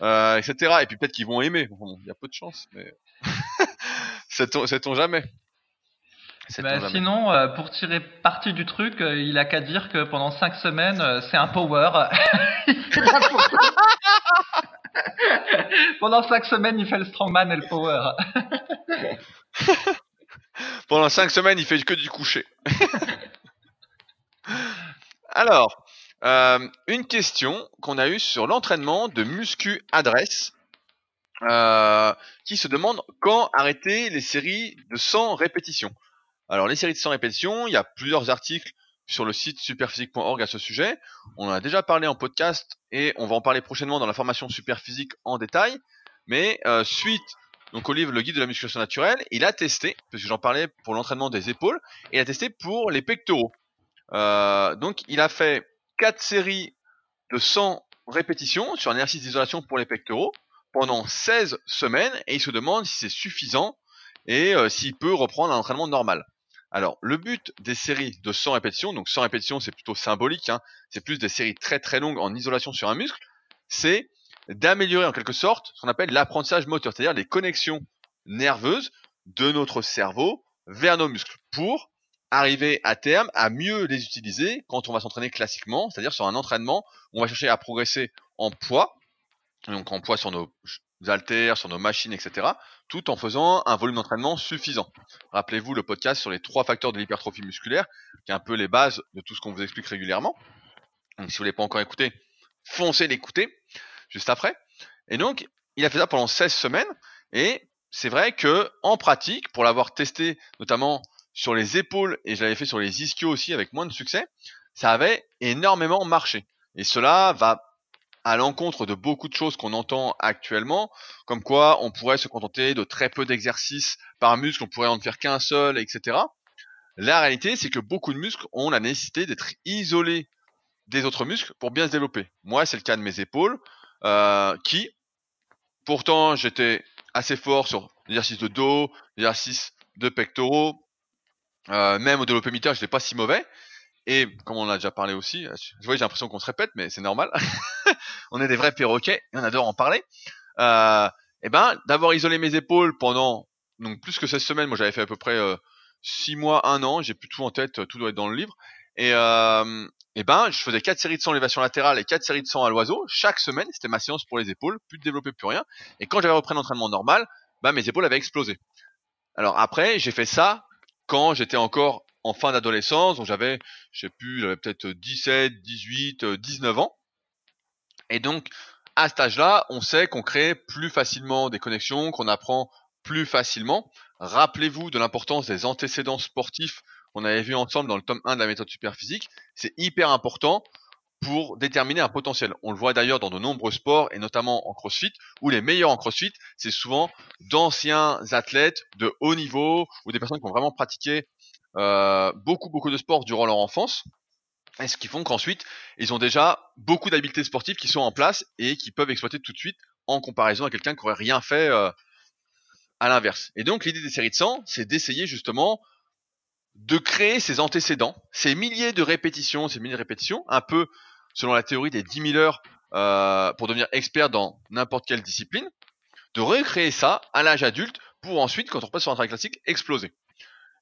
euh, etc. Et puis peut-être qu'ils vont aimer. Il y a peu de chance, mais sait-on jamais. Bah, sinon, euh, pour tirer parti du truc, euh, il a qu'à dire que pendant cinq semaines, euh, c'est un power. Pendant cinq semaines, il fait le strongman et le power. Pendant cinq semaines, il fait que du coucher. Alors, euh, une question qu'on a eue sur l'entraînement de muscu adresse, euh, qui se demande quand arrêter les séries de 100 répétitions. Alors, les séries de 100 répétitions, il y a plusieurs articles sur le site superphysique.org à ce sujet. On en a déjà parlé en podcast et on va en parler prochainement dans la formation Superphysique en détail. Mais euh, suite donc au livre Le guide de la musculation naturelle, il a testé, parce que j'en parlais pour l'entraînement des épaules, il a testé pour les pectoraux. Euh, donc il a fait quatre séries de 100 répétitions sur un exercice d'isolation pour les pectoraux pendant 16 semaines, et il se demande si c'est suffisant et euh, s'il peut reprendre un entraînement normal. Alors, le but des séries de 100 répétitions, donc 100 répétitions, c'est plutôt symbolique, hein, c'est plus des séries très très longues en isolation sur un muscle, c'est d'améliorer en quelque sorte ce qu'on appelle l'apprentissage moteur, c'est-à-dire les connexions nerveuses de notre cerveau vers nos muscles pour arriver à terme à mieux les utiliser quand on va s'entraîner classiquement, c'est-à-dire sur un entraînement où on va chercher à progresser en poids, donc en poids sur nos haltères, sur nos machines, etc., tout en faisant un volume d'entraînement suffisant. Rappelez-vous le podcast sur les trois facteurs de l'hypertrophie musculaire, qui est un peu les bases de tout ce qu'on vous explique régulièrement. Donc si vous ne l'avez pas encore écouté, foncez l'écouter juste après. Et donc, il a fait ça pendant 16 semaines et c'est vrai que en pratique, pour l'avoir testé notamment sur les épaules et je l'avais fait sur les ischios aussi avec moins de succès, ça avait énormément marché. Et cela va à l'encontre de beaucoup de choses qu'on entend actuellement, comme quoi on pourrait se contenter de très peu d'exercices par muscle, on pourrait en faire qu'un seul, etc. La réalité, c'est que beaucoup de muscles ont la nécessité d'être isolés des autres muscles pour bien se développer. Moi, c'est le cas de mes épaules, euh, qui, pourtant, j'étais assez fort sur l'exercice de dos, l'exercice de pectoraux, euh, même au développé militaire, je n'étais pas si mauvais. Et comme on a déjà parlé aussi, je vois, j'ai l'impression qu'on se répète, mais c'est normal. on est des vrais perroquets et on adore en parler. Euh, et ben, d'avoir isolé mes épaules pendant donc plus que 16 semaines, moi j'avais fait à peu près euh, 6 mois, 1 an, j'ai plus tout en tête, tout doit être dans le livre. Et, euh, et ben, je faisais 4 séries de 100 élévation latérale et 4 séries de 100 à l'oiseau. Chaque semaine, c'était ma séance pour les épaules, plus de développer, plus rien. Et quand j'avais repris l'entraînement normal, ben, mes épaules avaient explosé. Alors après, j'ai fait ça quand j'étais encore fin d'adolescence, donc j'avais, je sais plus, j'avais peut-être 17, 18, 19 ans. Et donc, à cet âge-là, on sait qu'on crée plus facilement des connexions, qu'on apprend plus facilement. Rappelez-vous de l'importance des antécédents sportifs qu'on avait vu ensemble dans le tome 1 de la méthode superphysique. C'est hyper important pour déterminer un potentiel. On le voit d'ailleurs dans de nombreux sports et notamment en CrossFit, où les meilleurs en CrossFit, c'est souvent d'anciens athlètes de haut niveau ou des personnes qui ont vraiment pratiqué euh, beaucoup beaucoup de sports durant leur enfance. Et ce qui font qu'ensuite, ils ont déjà beaucoup d'habiletés sportives qui sont en place et qui peuvent exploiter tout de suite en comparaison à quelqu'un qui aurait rien fait euh, à l'inverse. Et donc l'idée des séries de 100, c'est d'essayer justement de créer ces antécédents, ces milliers de répétitions, ces milliers de répétitions, un peu selon la théorie des 10 000 heures euh, pour devenir expert dans n'importe quelle discipline, de recréer ça à l'âge adulte pour ensuite, quand on passe sur un travail classique, exploser.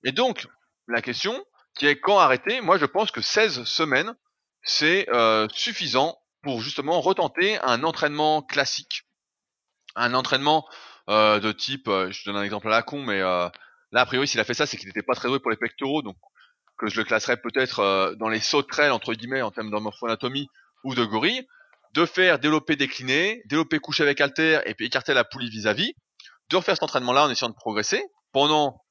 Et donc, la question qui est quand arrêter, moi je pense que 16 semaines, c'est euh, suffisant pour justement retenter un entraînement classique, un entraînement euh, de type, euh, je donne un exemple à la con, mais là a priori s'il a fait ça, c'est qu'il n'était pas très doué pour les pectoraux, donc que je le classerais peut-être euh, dans les sauterelles entre guillemets en termes de morphoanatomie ou de gorille, de faire développer décliner, développer coucher avec alter et puis écarter la poulie vis-à-vis, de refaire cet entraînement-là en essayant de progresser pendant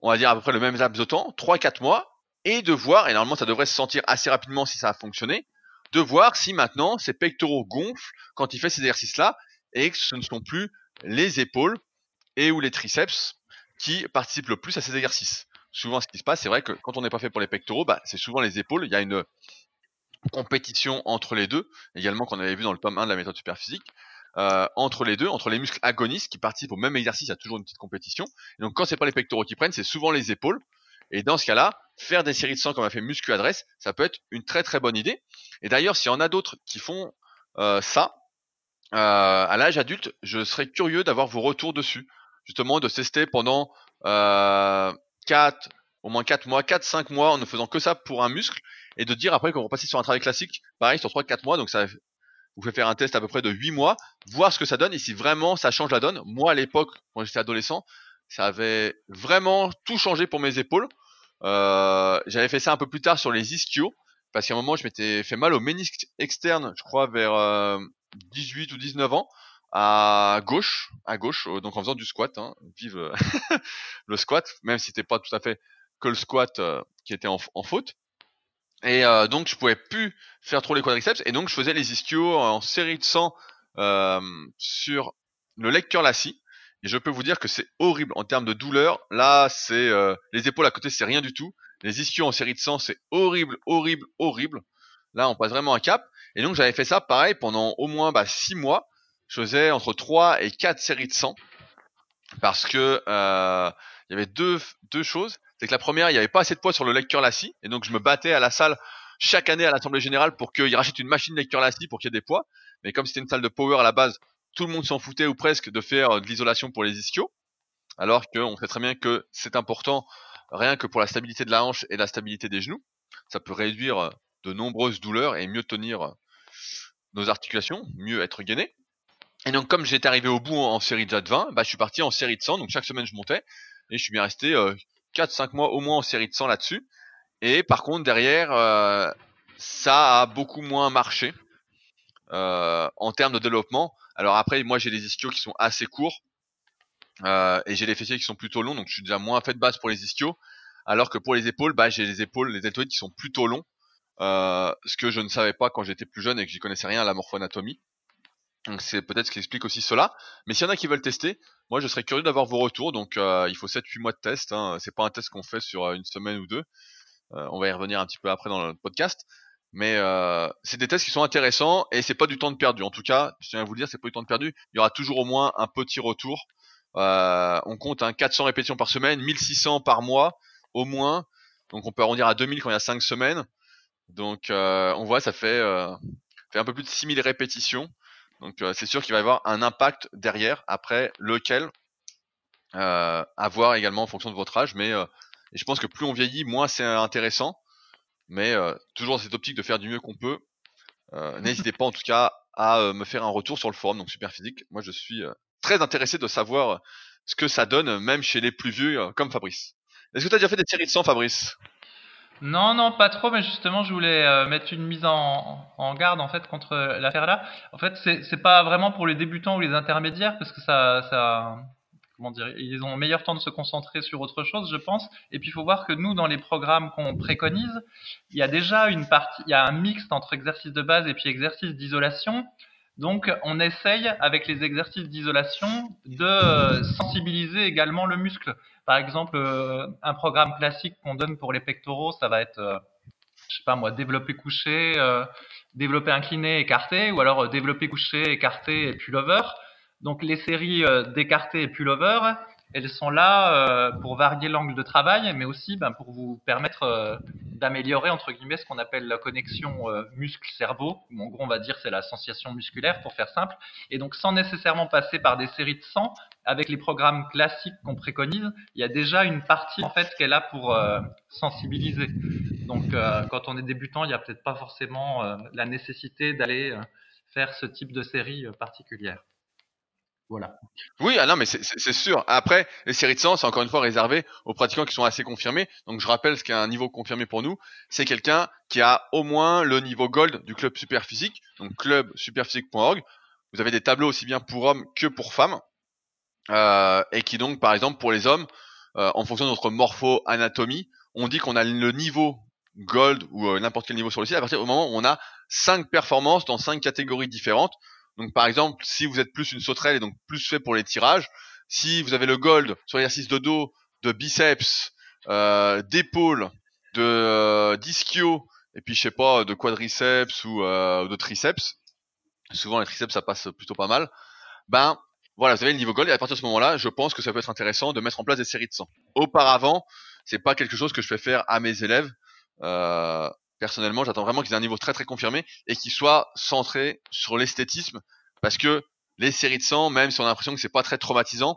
on va dire à peu près le même laps de temps, 3-4 mois, et de voir, et normalement ça devrait se sentir assez rapidement si ça a fonctionné, de voir si maintenant ses pectoraux gonflent quand il fait ces exercices-là, et que ce ne sont plus les épaules et ou les triceps qui participent le plus à ces exercices. Souvent, ce qui se passe, c'est vrai que quand on n'est pas fait pour les pectoraux, bah, c'est souvent les épaules. Il y a une compétition entre les deux, également qu'on avait vu dans le tome 1 de la méthode superphysique. Euh, entre les deux, entre les muscles agonistes qui participent au même exercice, il y a toujours une petite compétition. Donc quand c'est pas les pectoraux qui prennent, c'est souvent les épaules. Et dans ce cas-là, faire des séries de 100 comme a fait Muscu Adresse, ça peut être une très très bonne idée. Et d'ailleurs, s'il y en a d'autres qui font euh, ça, euh, à l'âge adulte, je serais curieux d'avoir vos retours dessus. Justement, de tester pendant euh, 4, au moins 4 mois, 4-5 mois en ne faisant que ça pour un muscle, et de dire après qu'on va passer sur un travail classique, pareil sur 3-4 mois, donc ça vous fait faire un test à peu près de 8 mois, voir ce que ça donne et si vraiment ça change la donne. Moi, à l'époque, quand j'étais adolescent, ça avait vraiment tout changé pour mes épaules. Euh, J'avais fait ça un peu plus tard sur les ischios, parce qu'à un moment, je m'étais fait mal au ménisque externe, je crois, vers euh, 18 ou 19 ans, à gauche, à gauche, euh, donc en faisant du squat. Hein, vive euh, le squat, même si c'était pas tout à fait que le squat euh, qui était en, en faute. Et euh, donc je pouvais plus faire trop les quadriceps et donc je faisais les ischios en série de 100 euh, sur le lecteur lassi. Et je peux vous dire que c'est horrible en termes de douleur. Là, c'est euh, les épaules à côté, c'est rien du tout. Les ischios en série de 100, c'est horrible, horrible, horrible. Là, on passe vraiment un cap. Et donc j'avais fait ça pareil pendant au moins bah, 6 mois. Je faisais entre 3 et 4 séries de 100 parce que euh, il y avait deux, deux choses c'est que la première, il n'y avait pas assez de poids sur le lecteur lassi, et donc je me battais à la salle chaque année à l'Assemblée Générale pour qu'ils rachètent une machine lecteur lassi pour qu'il y ait des poids. Mais comme c'était une salle de power à la base, tout le monde s'en foutait ou presque de faire euh, de l'isolation pour les ischios, alors qu'on sait très bien que c'est important rien que pour la stabilité de la hanche et la stabilité des genoux. Ça peut réduire euh, de nombreuses douleurs et mieux tenir euh, nos articulations, mieux être gainé. Et donc comme j'étais arrivé au bout en série déjà de 20, bah, je suis parti en série de 100, donc chaque semaine je montais, et je suis bien resté 4-5 mois au moins en série de 100 là-dessus. Et par contre, derrière, euh, ça a beaucoup moins marché euh, en termes de développement. Alors après, moi j'ai des ischios qui sont assez courts euh, et j'ai les fessiers qui sont plutôt longs, donc je suis déjà moins fait de base pour les ischios. Alors que pour les épaules, bah, j'ai les épaules, les deltoïdes qui sont plutôt longs, euh, ce que je ne savais pas quand j'étais plus jeune et que j'y connaissais rien à la morphoanatomie. C'est peut-être ce qui explique aussi cela. Mais s'il y en a qui veulent tester, moi je serais curieux d'avoir vos retours. Donc euh, il faut 7-8 mois de test. Hein. C'est pas un test qu'on fait sur une semaine ou deux. on va y revenir un petit peu après dans le podcast. Mais euh, c'est des tests qui sont intéressants et c'est pas du temps de perdu. En tout cas, je tiens à vous le dire, c'est pas du temps de perdu. Il y aura toujours au moins un petit retour. Euh, on compte hein, 400 répétitions par semaine, 1600 par mois au moins. Donc on peut arrondir à 2000 quand il y a 5 semaines. Donc euh, on voit, ça fait, euh, fait un peu plus de 6000 répétitions. Donc euh, c'est sûr qu'il va y avoir un impact derrière. Après lequel, euh, à également en fonction de votre âge. Mais je pense que plus on vieillit, moins c'est intéressant mais euh, toujours dans cette optique de faire du mieux qu'on peut. Euh, n'hésitez pas en tout cas à euh, me faire un retour sur le forum, donc super physique. Moi, je suis très intéressé de savoir ce que ça donne, même chez les plus vieux comme Fabrice. Est-ce que tu as déjà fait des séries de 100, Fabrice? Non, non, pas trop, mais justement, je voulais mettre une mise en, en, garde en fait contre l'affaire là. En fait, c'est pas vraiment pour les débutants ou les intermédiaires parce que ça, ça, comment dire, ils ont meilleur temps de se concentrer sur autre chose, je pense. Et puis il faut voir que nous, dans les programmes qu'on préconise, il y a déjà une partie, il y a un mixte entre exercices de base et puis exercices d'isolation. Donc on essaye avec les exercices d'isolation de euh, sensibiliser également le muscle. Par exemple, euh, un programme classique qu'on donne pour les pectoraux, ça va être, euh, je sais pas moi, développer couché, développer incliné, écarté, ou alors développer couché, écarté et pullover. Donc les séries euh, d'écarté et pullover, elles sont là euh, pour varier l'angle de travail, mais aussi ben, pour vous permettre euh, d'améliorer entre guillemets ce qu'on appelle la connexion muscle-cerveau. En gros, on va dire c'est la sensation musculaire pour faire simple. Et donc sans nécessairement passer par des séries de 100, avec les programmes classiques qu'on préconise, il y a déjà une partie en fait qu'elle a pour sensibiliser. Donc quand on est débutant, il n'y a peut-être pas forcément la nécessité d'aller faire ce type de série particulière. Oui, ah mais c'est sûr. Après, les séries de 100, c'est encore une fois réservé aux pratiquants qui sont assez confirmés. Donc, je rappelle ce qu'est un niveau confirmé pour nous. C'est quelqu'un qui a au moins le niveau gold du club Superphysique, donc clubsuperphysique.org. Vous avez des tableaux aussi bien pour hommes que pour femmes. Euh, et qui donc, par exemple, pour les hommes, euh, en fonction de notre morpho-anatomie, on dit qu'on a le niveau gold ou euh, n'importe quel niveau sur le site à partir du moment où on a cinq performances dans cinq catégories différentes. Donc par exemple, si vous êtes plus une sauterelle et donc plus fait pour les tirages, si vous avez le gold sur l'exercice de dos, de biceps, euh, d'épaule, de euh, d'ischio, et puis je sais pas, de quadriceps ou euh, de triceps, souvent les triceps ça passe plutôt pas mal, ben voilà, vous avez le niveau gold et à partir de ce moment-là, je pense que ça peut être intéressant de mettre en place des séries de 100. Auparavant, c'est pas quelque chose que je fais faire à mes élèves. Euh, personnellement, j'attends vraiment qu'ils aient un niveau très très confirmé et qu'ils soient centrés sur l'esthétisme parce que les séries de sang, même si on a l'impression que c'est pas très traumatisant,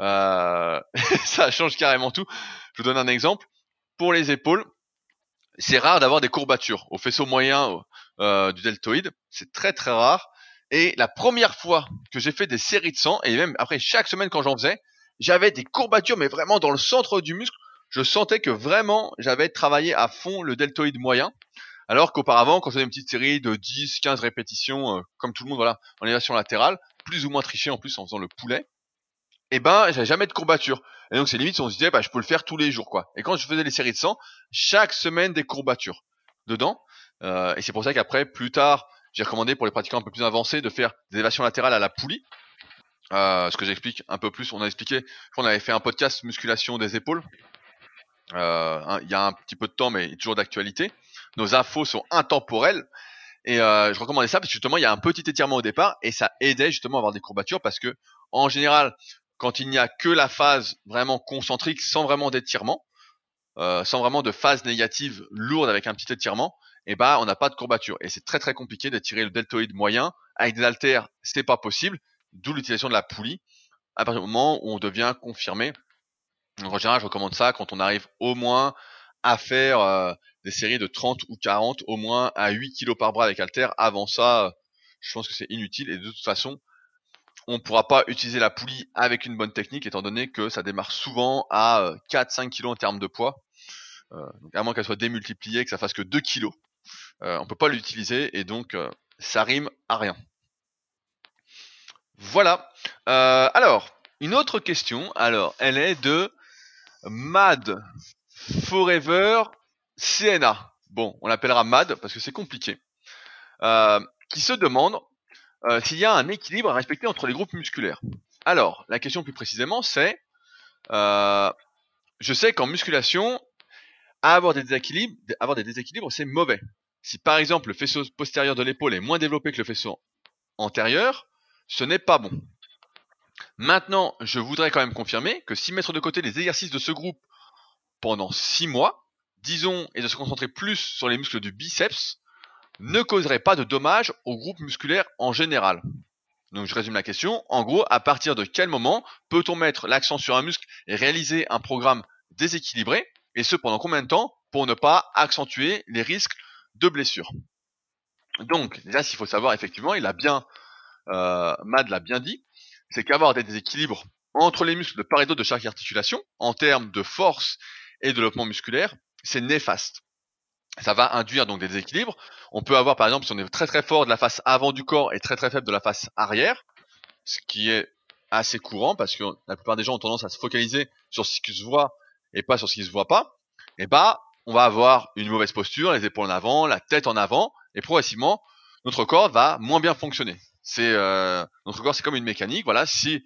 euh, ça change carrément tout. Je vous donne un exemple. Pour les épaules, c'est rare d'avoir des courbatures au faisceau moyen euh, du deltoïde. C'est très très rare. Et la première fois que j'ai fait des séries de sang, et même après chaque semaine quand j'en faisais, j'avais des courbatures, mais vraiment dans le centre du muscle je sentais que vraiment j'avais travaillé à fond le deltoïde moyen. Alors qu'auparavant, quand je faisais une petite série de 10, 15 répétitions, euh, comme tout le monde, voilà, en élévation latérale, plus ou moins triché en plus en faisant le poulet, eh ben, j'avais jamais de courbature. Et donc, c'est limite, on se disait, bah, je peux le faire tous les jours, quoi. Et quand je faisais les séries de 100, chaque semaine des courbatures dedans. Euh, et c'est pour ça qu'après, plus tard, j'ai recommandé pour les pratiquants un peu plus avancés de faire des élévations latérales à la poulie. Euh, ce que j'explique un peu plus, on a expliqué, on avait fait un podcast musculation des épaules, il y a un petit peu de temps, mais toujours d'actualité. Nos infos sont intemporelles. Et euh, je recommandais ça parce que justement, il y a un petit étirement au départ et ça aidait justement à avoir des courbatures parce que, en général, quand il n'y a que la phase vraiment concentrique sans vraiment d'étirement, euh, sans vraiment de phase négative lourde avec un petit étirement, et eh ben on n'a pas de courbature. Et c'est très très compliqué d'étirer le deltoïde moyen avec des haltères, c'est pas possible. D'où l'utilisation de la poulie à partir du moment où on devient confirmé en général, je recommande ça quand on arrive au moins à faire euh, des séries de 30 ou 40, au moins à 8 kg par bras avec halter. Avant ça, je pense que c'est inutile et de toute façon, on ne pourra pas utiliser la poulie avec une bonne technique étant donné que ça démarre souvent à 4-5 euh, kg en termes de poids. Euh, à moins qu'elle soit démultipliée, que ça fasse que 2 kg, euh, on peut pas l'utiliser et donc ça rime à rien. Voilà. Euh, alors, une autre question. Alors, elle est de Mad Forever CNA. Bon, on l'appellera Mad parce que c'est compliqué. Euh, qui se demande euh, s'il y a un équilibre à respecter entre les groupes musculaires. Alors, la question plus précisément, c'est, euh, je sais qu'en musculation, avoir des déséquilibres, avoir des déséquilibres, c'est mauvais. Si par exemple le faisceau postérieur de l'épaule est moins développé que le faisceau antérieur, ce n'est pas bon. Maintenant, je voudrais quand même confirmer que si mettre de côté les exercices de ce groupe pendant 6 mois, disons, et de se concentrer plus sur les muscles du biceps, ne causerait pas de dommages au groupe musculaire en général. Donc je résume la question. En gros, à partir de quel moment peut-on mettre l'accent sur un muscle et réaliser un programme déséquilibré, et ce pendant combien de temps pour ne pas accentuer les risques de blessures? Donc déjà, s'il faut savoir, effectivement, il a bien, euh, Mad l'a bien dit, c'est qu'avoir des déséquilibres entre les muscles de part et d'autre de chaque articulation, en termes de force et de développement musculaire, c'est néfaste. Ça va induire donc des déséquilibres. On peut avoir par exemple si on est très très fort de la face avant du corps et très très faible de la face arrière, ce qui est assez courant parce que la plupart des gens ont tendance à se focaliser sur ce qui se voit et pas sur ce qui se voit pas. Et bah on va avoir une mauvaise posture, les épaules en avant, la tête en avant, et progressivement notre corps va moins bien fonctionner. C'est euh, notre corps c'est comme une mécanique. Voilà, si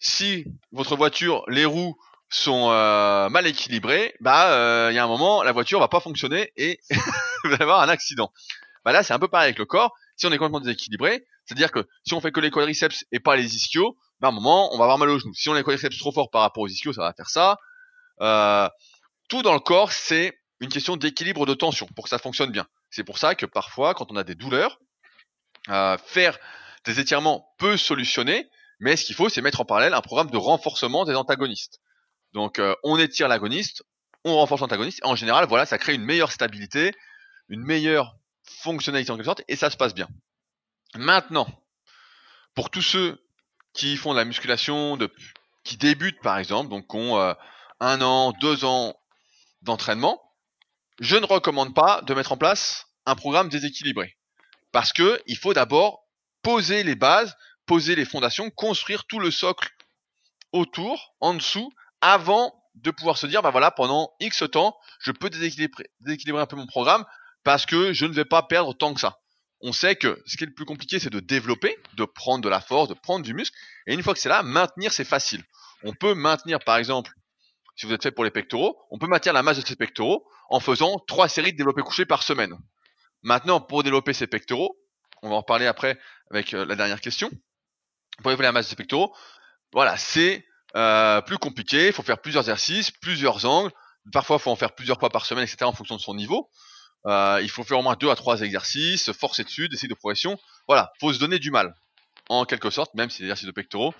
si votre voiture les roues sont euh, mal équilibrés, bah euh, il y a un moment la voiture va pas fonctionner et vous allez avoir un accident. Bah là c'est un peu pareil avec le corps. Si on est complètement déséquilibré, c'est-à-dire que si on fait que les quadriceps et pas les ischios, bah à un moment on va avoir mal aux genoux. Si on a les quadriceps trop forts par rapport aux ischios, ça va faire ça. Tout dans le corps c'est une question d'équilibre de tension pour que ça fonctionne bien. C'est pour ça que parfois quand on a des douleurs, faire des étirements peut solutionner, mais ce qu'il faut c'est mettre en parallèle un programme de renforcement des antagonistes. Donc euh, on étire l'agoniste, on renforce l'antagoniste. En général, voilà, ça crée une meilleure stabilité, une meilleure fonctionnalité en quelque sorte, et ça se passe bien. Maintenant, pour tous ceux qui font de la musculation, qui débutent par exemple, donc qui ont euh, un an, deux ans d'entraînement, je ne recommande pas de mettre en place un programme déséquilibré. Parce que il faut d'abord poser les bases, poser les fondations, construire tout le socle autour, en dessous, avant de pouvoir se dire, bah voilà, pendant X temps, je peux déséquilibrer, un peu mon programme parce que je ne vais pas perdre tant que ça. On sait que ce qui est le plus compliqué, c'est de développer, de prendre de la force, de prendre du muscle. Et une fois que c'est là, maintenir, c'est facile. On peut maintenir, par exemple, si vous êtes fait pour les pectoraux, on peut maintenir la masse de ses pectoraux en faisant trois séries de développé couché par semaine. Maintenant, pour développer ses pectoraux, on va en reparler après avec euh, la dernière question. Pour développer la masse de pectoraux, voilà, c'est euh, plus compliqué, il faut faire plusieurs exercices, plusieurs angles, parfois il faut en faire plusieurs fois par semaine, etc. en fonction de son niveau. Euh, il faut faire au moins deux à trois exercices, forcer dessus, des de progression. Voilà, faut se donner du mal, en quelque sorte, même si les exercices de pectoraux,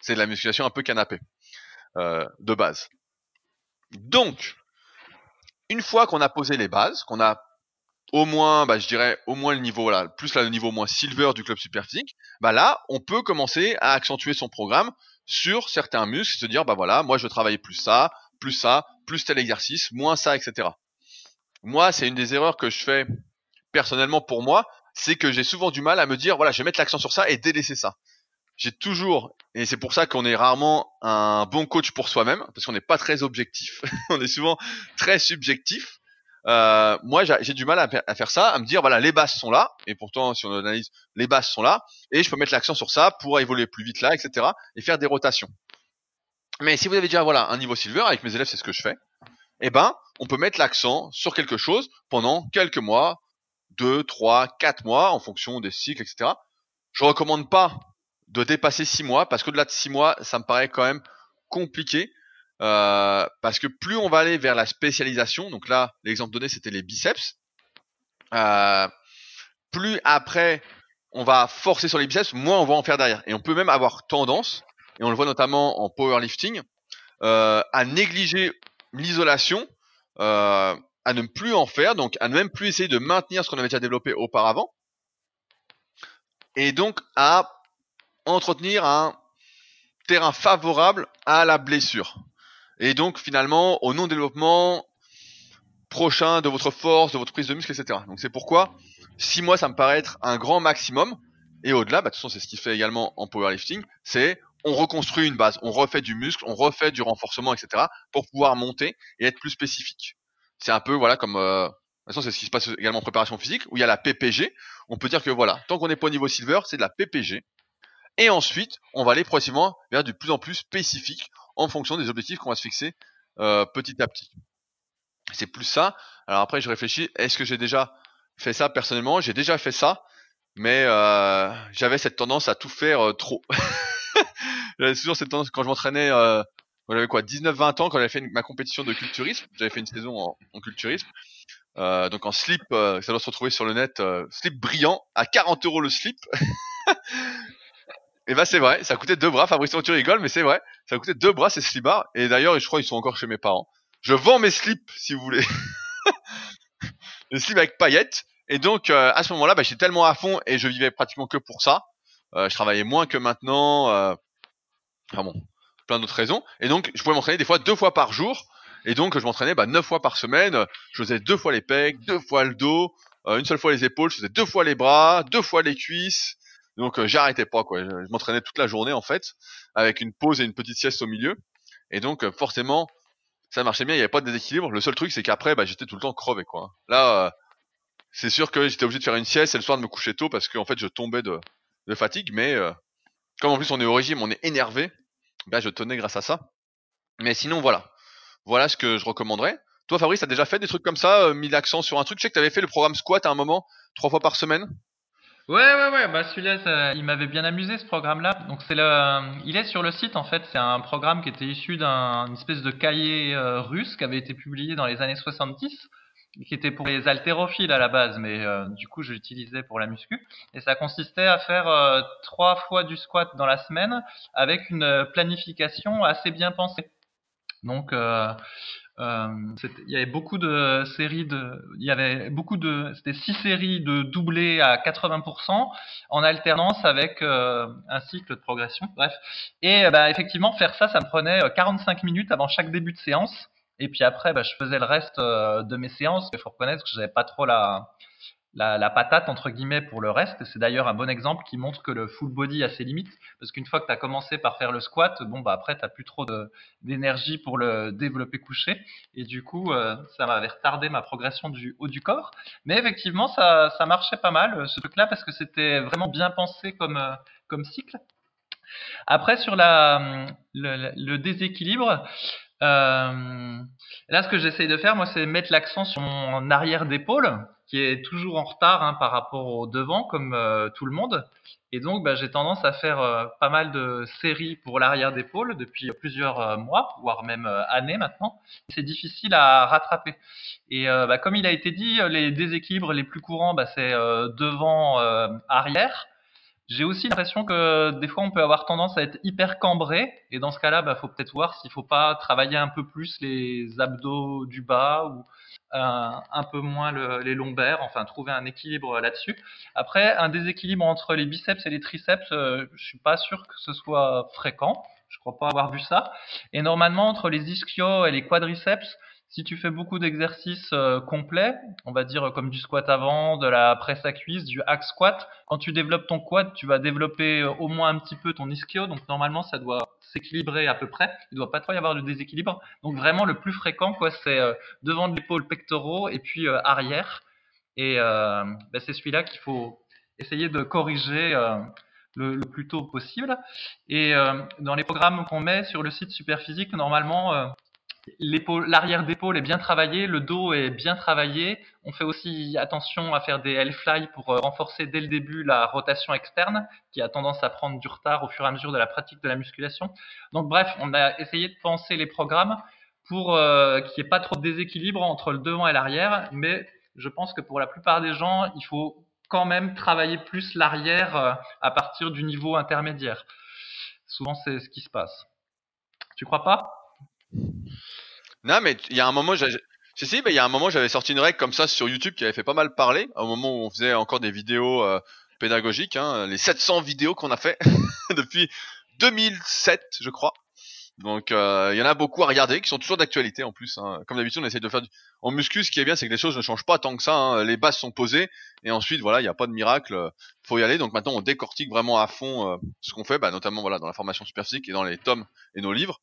c'est de la musculation un peu canapé, de base. Donc, une fois qu'on a posé les bases, qu'on a au moins, bah, je dirais au moins le niveau, là, plus là, le niveau au moins silver du club superphysique, bah là, on peut commencer à accentuer son programme sur certains muscles, se dire bah voilà, moi je veux travailler plus ça, plus ça, plus tel exercice, moins ça, etc. Moi, c'est une des erreurs que je fais personnellement pour moi, c'est que j'ai souvent du mal à me dire voilà, je vais mettre l'accent sur ça et délaisser ça. J'ai toujours, et c'est pour ça qu'on est rarement un bon coach pour soi-même, parce qu'on n'est pas très objectif. on est souvent très subjectif. Euh, moi, j'ai du mal à, faire ça, à me dire voilà, les bases sont là, et pourtant, si on analyse, les bases sont là, et je peux mettre l'accent sur ça pour évoluer plus vite là, etc., et faire des rotations. Mais si vous avez déjà voilà un niveau silver avec mes élèves, c'est ce que je fais. Eh ben, on peut mettre l'accent sur quelque chose pendant quelques mois, deux, trois, quatre mois, en fonction des cycles, etc. Je recommande pas de dépasser six mois parce qu'au-delà de six mois, ça me paraît quand même compliqué. Euh, parce que plus on va aller vers la spécialisation, donc là l'exemple donné c'était les biceps, euh, plus après on va forcer sur les biceps, moins on va en faire derrière. Et on peut même avoir tendance, et on le voit notamment en powerlifting, euh, à négliger l'isolation, à ne plus en faire, donc à ne même plus essayer de maintenir ce qu'on avait déjà développé auparavant, et donc à entretenir un terrain favorable à la blessure et donc finalement au non-développement prochain de votre force, de votre prise de muscle, etc. Donc c'est pourquoi 6 mois ça me paraît être un grand maximum, Et au-delà, bah, de toute façon, c'est ce qu'il fait également en powerlifting, c'est on reconstruit une base, on refait du muscle, on refait du renforcement, etc. pour pouvoir monter et être plus spécifique. C'est un peu, voilà, comme, euh, de toute façon, c'est ce qui se passe également en préparation physique, où il y a la PPG. On peut dire que voilà, tant qu'on n'est pas au niveau silver, c'est de la PPG. Et ensuite, on va aller progressivement vers du plus en plus spécifique en fonction des objectifs qu'on va se fixer euh, petit à petit. C'est plus ça. Alors après, je réfléchis, est-ce que j'ai déjà fait ça personnellement? J'ai déjà fait ça, mais euh, j'avais cette tendance à tout faire euh, trop. j'avais toujours cette tendance quand je m'entraînais, j'avais quoi, 19-20 ans quand j'avais fait ma compétition de culturisme. J'avais fait une saison en, en culturisme. Donc en slip, ça doit se retrouver sur le net, slip brillant à 40 euros le slip. Et bah c'est vrai, ça coûtait deux bras. Fabrice, tu rigoles, mais c'est vrai, ça coûtait deux bras ces slips Et d'ailleurs, je crois ils sont encore chez mes parents. Je vends mes slips si vous voulez. les slips avec paillettes. Et donc euh, à ce moment-là, bah, j'étais tellement à fond et je vivais pratiquement que pour ça. Euh, je travaillais moins que maintenant. Euh... Enfin bon, plein d'autres raisons. Et donc je pouvais m'entraîner des fois deux fois par jour. Et donc je m'entraînais bah, neuf fois par semaine. Je faisais deux fois les pecs, deux fois le dos, euh, une seule fois les épaules. Je faisais deux fois les bras, deux fois les cuisses. Donc euh, j'arrêtais pas quoi. Je, m'entraînais toute la journée en fait, avec une pause et une petite sieste au milieu. Et donc euh, forcément, ça marchait bien. Il n'y avait pas de déséquilibre. Le seul truc c'est qu'après, bah, j'étais tout le temps crevé quoi. Là, euh, c'est sûr que j'étais obligé de faire une sieste et le soir de me coucher tôt parce qu'en fait je tombais de, fatigue. Mais euh, comme en plus on est au régime, on est énervé, bah, je tenais grâce à ça. Mais sinon voilà, voilà ce que je recommanderais. Toi Fabrice, t'as déjà fait des trucs comme ça, mis l'accent sur un truc? Je sais que t'avais fait le programme squat à un moment, trois fois par semaine. Ouais, ouais, ouais, bah celui-là, il m'avait bien amusé ce programme-là. Donc c'est le, il est sur le site en fait. C'est un programme qui était issu d'un une espèce de cahier euh, russe qui avait été publié dans les années 70, qui était pour les haltérophiles à la base, mais euh, du coup je l'utilisais pour la muscu. Et ça consistait à faire euh, trois fois du squat dans la semaine avec une euh, planification assez bien pensée. Donc euh, euh, il y avait beaucoup de séries de, il y avait beaucoup de, c'était six séries de doublés à 80% en alternance avec euh, un cycle de progression. Bref, et euh, bah, effectivement faire ça, ça me prenait euh, 45 minutes avant chaque début de séance. Et puis après, bah, je faisais le reste euh, de mes séances. Il faut reconnaître que j'avais pas trop la, la, patate entre guillemets pour le reste. C'est d'ailleurs un bon exemple qui montre que le full body a ses limites. Parce qu'une fois que tu as commencé par faire le squat, bon bah après t'as plus trop d'énergie pour le développer couché. Et du coup, euh, ça m'avait retardé ma progression du haut du corps. Mais effectivement, ça, ça marchait pas mal ce truc-là parce que c'était vraiment bien pensé comme, euh, comme cycle. Après sur la, le, le déséquilibre. Euh, là, ce que j'essaye de faire, moi, c'est mettre l'accent sur mon arrière d'épaule, qui est toujours en retard hein, par rapport au devant, comme euh, tout le monde. Et donc, bah, j'ai tendance à faire euh, pas mal de séries pour l'arrière d'épaule depuis plusieurs euh, mois, voire même euh, années maintenant. C'est difficile à rattraper. Et euh, bah, comme il a été dit, les déséquilibres les plus courants, bah, c'est euh, devant, euh, arrière. J'ai aussi l'impression que des fois on peut avoir tendance à être hyper cambré et dans ce cas-là, bah, faut peut-être voir s'il faut pas travailler un peu plus les abdos du bas ou euh, un peu moins le- les lombaires, enfin trouver un équilibre là-dessus. Après, un déséquilibre entre les biceps et les triceps, euh, je suis pas sûr que ce soit fréquent. Je crois pas avoir vu ça. Et normalement, entre les ischios et les quadriceps, si tu fais beaucoup d'exercices euh, complets, on va dire comme du squat avant, de la presse à cuisse, du hack squat, quand tu développes ton quad, tu vas développer euh, au moins un petit peu ton ischio, donc normalement ça doit s'équilibrer à peu près. Il ne doit pas trop y avoir de déséquilibre. Donc vraiment le plus fréquent, quoi, c'est euh, devant de l'épaule pectoraux et puis euh, arrière. Et euh, ben, c'est celui-là qu'il faut essayer de corriger euh, le, plus tôt possible. Et euh, dans les programmes qu'on met sur le site Superphysique, normalement, euh, l'arrière d'épaule est bien travaillé, le dos est bien travaillé. On fait aussi attention à faire des L-fly pour euh, renforcer dès le début la rotation externe, qui a tendance à prendre du retard au fur et à mesure de la pratique de la musculation. Donc bref, on a essayé de penser les programmes pour euh, qu'il n'y ait pas trop de déséquilibre entre le devant et l'arrière, mais je pense que pour la plupart des gens, il faut quand même travailler plus l'arrière euh, à partir du niveau intermédiaire. Souvent, c'est ce qui se passe. Tu crois pas? Non, mais il y a un moment, si si, il y a un moment, j'avais sorti une règle comme ça sur YouTube qui avait fait pas mal parler. Au moment où on faisait encore des vidéos euh, pédagogiques, hein, les 700 vidéos qu'on a fait depuis 2007, je crois. Donc euh, il y en a beaucoup à regarder qui sont toujours d'actualité en plus. Hein. Comme d'habitude, on essaie de faire du... en muscu. Ce qui est bien, c'est que les choses ne changent pas tant que ça. Hein. Les bases sont posées et ensuite voilà, il n'y a pas de miracle. Faut y aller. Donc maintenant, on décortique vraiment à fond euh, ce qu'on fait, bah, notamment dans la formation super physique et dans les tomes et nos livres.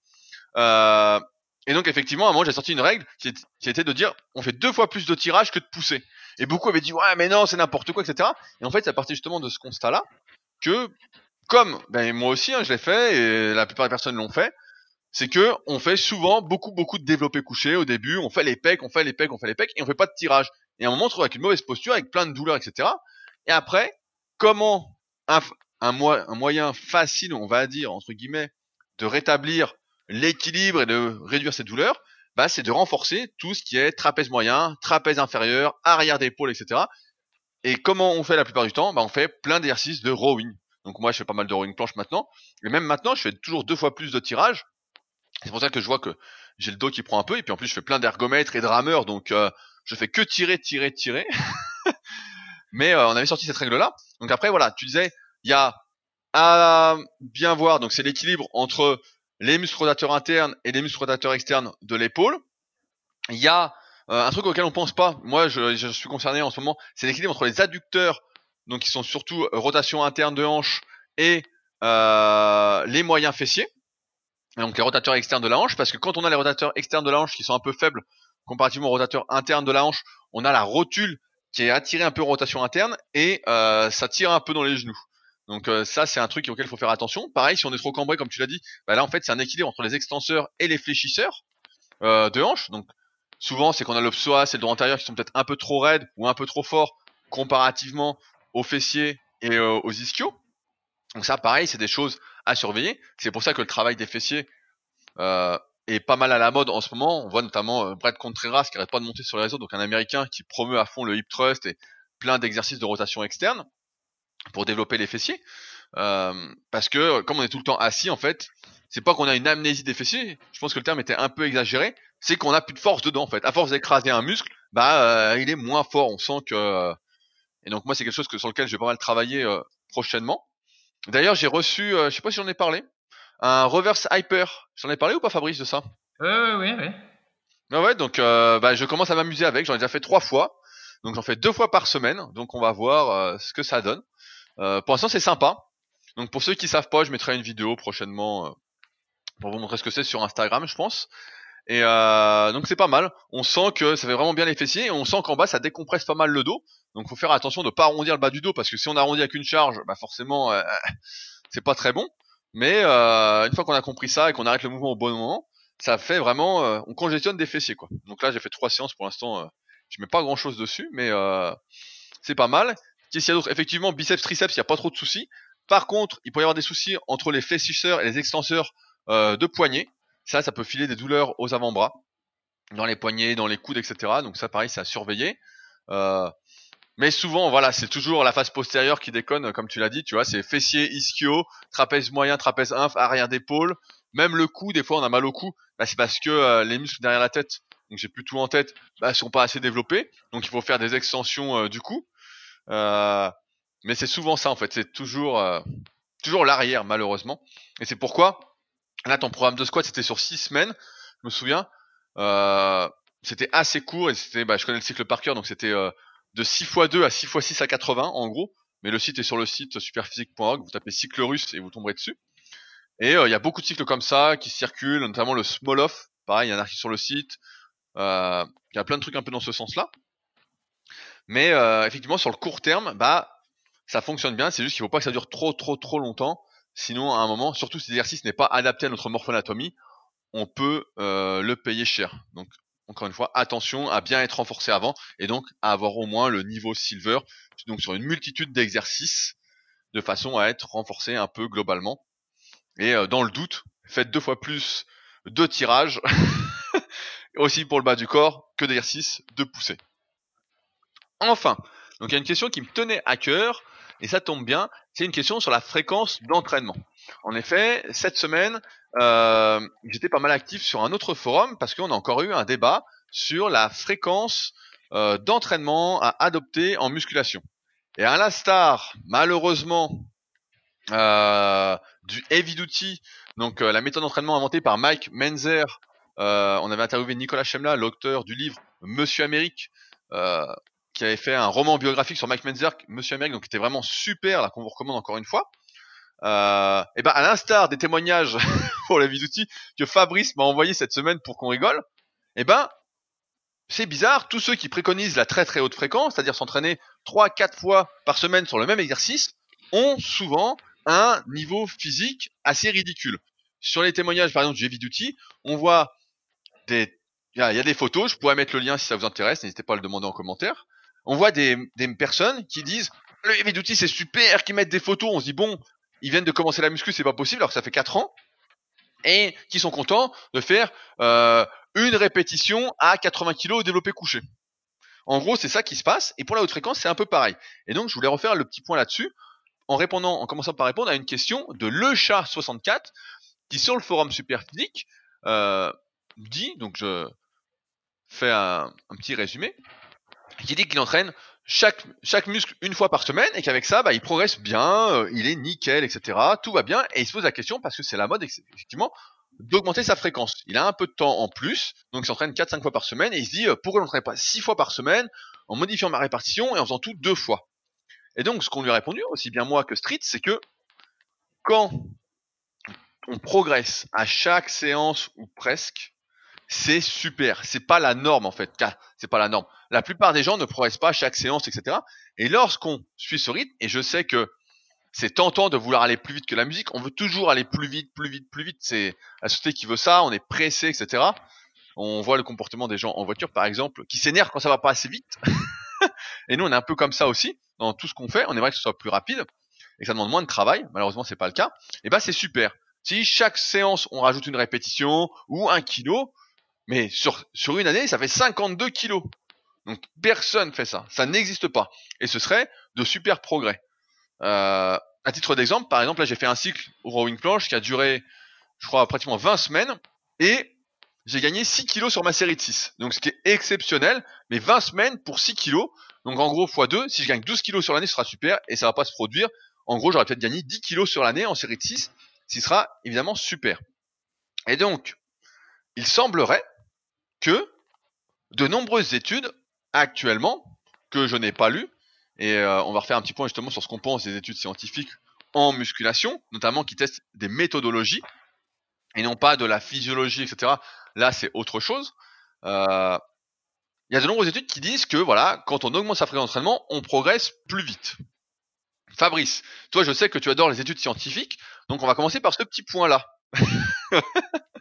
Euh, et donc effectivement, à un moment, j'ai sorti une règle qui, était de dire on fait deux fois plus de tirage que de pousser. Et beaucoup avaient dit ouais mais non c'est n'importe quoi etc. Et en fait, ça partait justement de ce constat-là que comme ben moi aussi hein, je l'ai fait et la plupart des personnes l'ont fait, c'est que on fait souvent beaucoup beaucoup de développé couché au début, on fait les pecs, on fait les pecs, on fait les pecs et on fait pas de tirage. Et à un moment on se trouve avec une mauvaise posture, avec plein de douleurs, etc. Et après, comment un moyen facile, on va dire entre guillemets, de rétablir l'équilibre et de réduire ces douleurs, bah, c'est de renforcer tout ce qui est trapèze moyen, trapèze inférieur, arrière d'épaule, etc. Et comment on fait la plupart du temps? Bah, On fait plein d'exercices de rowing. Donc moi, je fais pas mal de rowing planche maintenant. Et même maintenant, je fais toujours deux fois plus de tirage c'est pour ça que je vois que j'ai le dos qui prend un peu, et puis en plus je fais plein d'ergomètres et de rameurs, donc euh, je fais que tirer, tirer, tirer. Mais euh, on avait sorti cette règle-là. Donc après, voilà, tu disais, il y a à bien voir, donc c'est l'équilibre entre les muscles rotateurs internes et les muscles rotateurs externes de l'épaule. Il y a euh, un truc auquel on pense pas. Moi, je, je suis concerné en ce moment, c'est l'équilibre entre les adducteurs, donc qui sont surtout rotation interne de hanche, et les moyens fessiers donc les rotateurs externes de la hanche, parce que quand on a les rotateurs externes de la hanche qui sont un peu faibles comparativement aux rotateurs internes de la hanche, on a la rotule qui est attirée un peu en rotation interne et euh, ça tire un peu dans les genoux. Donc ça c'est un truc auquel il faut faire attention. Pareil, si on est trop cambré comme tu l'as dit, bah là en fait c'est un équilibre entre les extenseurs et les fléchisseurs de hanche. Donc souvent c'est qu'on a le psoas et le dos antérieur qui sont peut-être un peu trop raides ou un peu trop forts comparativement aux fessiers et aux ischios. Donc ça pareil c'est des choses à surveiller. C'est pour ça que le travail des fessiers est pas mal à la mode en ce moment. On voit notamment Brett Contreras qui arrête pas de monter sur les réseaux, donc un Américain qui promeut à fond le hip thrust et plein d'exercices de rotation externe pour développer les fessiers. Euh, parce que comme on est tout le temps assis, en fait, c'est pas qu'on a une amnésie des fessiers. Je pense que le terme était un peu exagéré. C'est qu'on a plus de force dedans, en fait. À force d'écraser un muscle, bah, il est moins fort. On sent que. Et donc moi, c'est quelque chose que sur lequel je vais pas mal travailler prochainement. D'ailleurs, j'ai reçu, euh, je sais pas si j'en ai parlé, un reverse hyper. J'en ai parlé ou pas, Fabrice, de ça? Euh, Oui, oui, oui. Ah ouais, donc euh, bah, je commence à m'amuser avec. J'en ai déjà fait trois fois, donc j'en fais deux fois par semaine. Donc on va voir euh, ce que ça donne. Euh, pour l'instant, c'est sympa. Donc pour ceux qui savent pas, je mettrai une vidéo prochainement pour vous montrer ce que c'est sur Instagram, je pense. Et euh, donc c'est pas mal. On sent que ça fait vraiment bien les fessiers et on sent qu'en bas ça décompresse pas mal le dos. Donc faut faire attention de pas arrondir le bas du dos parce que si on arrondit avec une charge, bah forcément euh, c'est pas très bon. Mais euh, une fois qu'on a compris ça et qu'on arrête le mouvement au bon moment, ça fait vraiment euh, on congestionne des fessiers quoi. Donc là j'ai fait trois séances pour l'instant. Euh, je mets pas grand chose dessus, mais c'est pas mal. Qu'est-ce qu'il y a d'autre Effectivement biceps triceps il y a pas trop de soucis. Par contre il peut y avoir des soucis entre les fléchisseurs et les extenseurs de poignets. Ça, ça peut filer des douleurs aux avant-bras, dans les poignets, dans les coudes, etc. Donc ça, pareil, c'est à surveiller. Euh, mais souvent, voilà, c'est toujours la face postérieure qui déconne, comme tu l'as dit, tu vois, c'est fessier, ischio, trapèze moyen, trapèze inf, arrière d'épaule, même le cou, des fois on a mal au cou, bah, c'est parce que euh, les muscles derrière la tête, donc j'ai plus tout en tête, bah, sont pas assez développés, donc il faut faire des extensions euh, du cou. Euh, mais c'est souvent ça en fait, c'est toujours toujours l'arrière malheureusement, et c'est pourquoi Là, ton programme de squat, c'était sur six semaines, je me souviens. Euh, c'était assez court et c'était, bah, je connais le cycle par cœur, donc c'était euh, de 6 x 2 à 6 x 6 à 80 en gros. Mais le site est sur le site superphysique.org, vous tapez cycle russe et vous tomberez dessus. Et euh, il y a beaucoup de cycles comme ça qui circulent, notamment le small off. Pareil, il y en a qui sur le site. Euh, il y a plein de trucs un peu dans ce sens-là. Mais effectivement, sur le court terme, bah ça fonctionne bien. C'est juste qu'il faut pas que ça dure trop, trop, trop longtemps. Sinon, à un moment, surtout si l'exercice n'est pas adapté à notre morphoanatomie, on peut euh, le payer cher. Donc, encore une fois, attention à bien être renforcé avant et donc à avoir au moins le niveau silver, donc sur une multitude d'exercices, de façon à être renforcé un peu globalement. Et euh, dans le doute, faites deux fois plus de tirages, aussi pour le bas du corps, que d'exercices de poussée. Enfin, donc il y a une question qui me tenait à cœur, et ça tombe bien, c'est une question sur la fréquence d'entraînement. En effet, cette semaine, euh, j'étais pas mal actif sur un autre forum parce qu'on a encore eu un débat sur la fréquence euh, d'entraînement à adopter en musculation. Et à l'instar, malheureusement, euh, du heavy duty Donc la méthode d'entraînement inventée par Mike Menzer. on avait interviewé Nicolas Chemla, l'auteur du livre Monsieur Amérique, qui avait fait un roman biographique sur Mike Menzer, Monsieur Amérique, donc qui était vraiment super, là qu'on vous recommande encore une fois. Euh, et ben à l'instar des témoignages pour la vie d'outils que Fabrice m'a envoyé cette semaine pour qu'on rigole, et ben c'est bizarre, tous ceux qui préconisent la très très haute fréquence, c'est-à-dire s'entraîner 3-4 fois par semaine sur le même exercice, ont souvent un niveau physique assez ridicule. Sur les témoignages par exemple du heavy duty, on voit des il y, a, des photos, je pourrais mettre le lien si ça vous intéresse, n'hésitez pas à le demander en commentaire. On voit des, personnes qui disent le heavy duty c'est super, qui mettent des photos, on se dit bon, ils viennent de commencer la muscu, c'est pas possible, alors que ça fait 4 ans, et qui sont contents de faire euh, une répétition à 80 kg au développé couché. En gros, c'est ça qui se passe, et pour la haute fréquence, c'est un peu pareil. Et donc, je voulais refaire le petit point là-dessus, en répondant, en commençant par répondre à une question de Le Chat 64, qui sur le forum Superphysique euh, dit, donc je fais un petit résumé, qui dit qu'il entraîne chaque, chaque muscle une fois par semaine et qu'avec ça, bah, il progresse bien, euh, il est nickel, etc. Tout va bien et il se pose la question parce que c'est la mode, effectivement, d'augmenter sa fréquence. Il a un peu de temps en plus, donc il s'entraîne 4-5 fois par semaine et il se dit, euh, pourquoi je n'entraîne pas 6 fois par semaine en modifiant ma répartition et en faisant tout deux fois? Et donc, ce qu'on lui a répondu, aussi bien moi que Street, c'est que quand on progresse à chaque séance ou presque, c'est super. C'est pas la norme en fait. C'est pas la norme. La plupart des gens ne progressent pas chaque séance, etc. Et lorsqu'on suit ce rythme, et je sais que c'est tentant de vouloir aller plus vite que la musique, on veut toujours aller plus vite, plus vite, plus vite. C'est la société qui veut ça. On est pressé, etc. On voit le comportement des gens en voiture, par exemple, qui s'énervent quand ça va pas assez vite. et nous, on est un peu comme ça aussi dans tout ce qu'on fait. On aimerait que ce soit plus rapide et que ça demande moins de travail. Malheureusement, c'est pas le cas. Et ben, c'est super. Si chaque séance on rajoute une répétition ou un kilo, mais sur, sur une année, ça fait 52 kilos. Donc personne fait ça. Ça n'existe pas. Et ce serait de super progrès. Euh, à titre d'exemple, par exemple, là j'ai fait un cycle au rowing planche qui a duré, je crois, pratiquement 20 semaines. Et j'ai gagné 6 kilos sur ma série de 6. Donc ce qui est exceptionnel. Mais 20 semaines pour 6 kilos. Donc en gros, x2, si je gagne 12 kilos sur l'année, ce sera super. Et ça va pas se produire. En gros, j'aurais peut-être gagné 10 kilos sur l'année en série de 6. Ce sera évidemment super. Et donc, il semblerait que de nombreuses études actuellement que je n'ai pas lues, et euh, on va refaire un petit point justement sur ce qu'on pense des études scientifiques en musculation, notamment qui testent des méthodologies et non pas de la physiologie, etc. Là, c'est autre chose. Euh, il y a de nombreuses études qui disent que voilà, quand on augmente sa fréquence d'entraînement, on progresse plus vite. Fabrice, toi, je sais que tu adores les études scientifiques, donc on va commencer par ce petit point-là.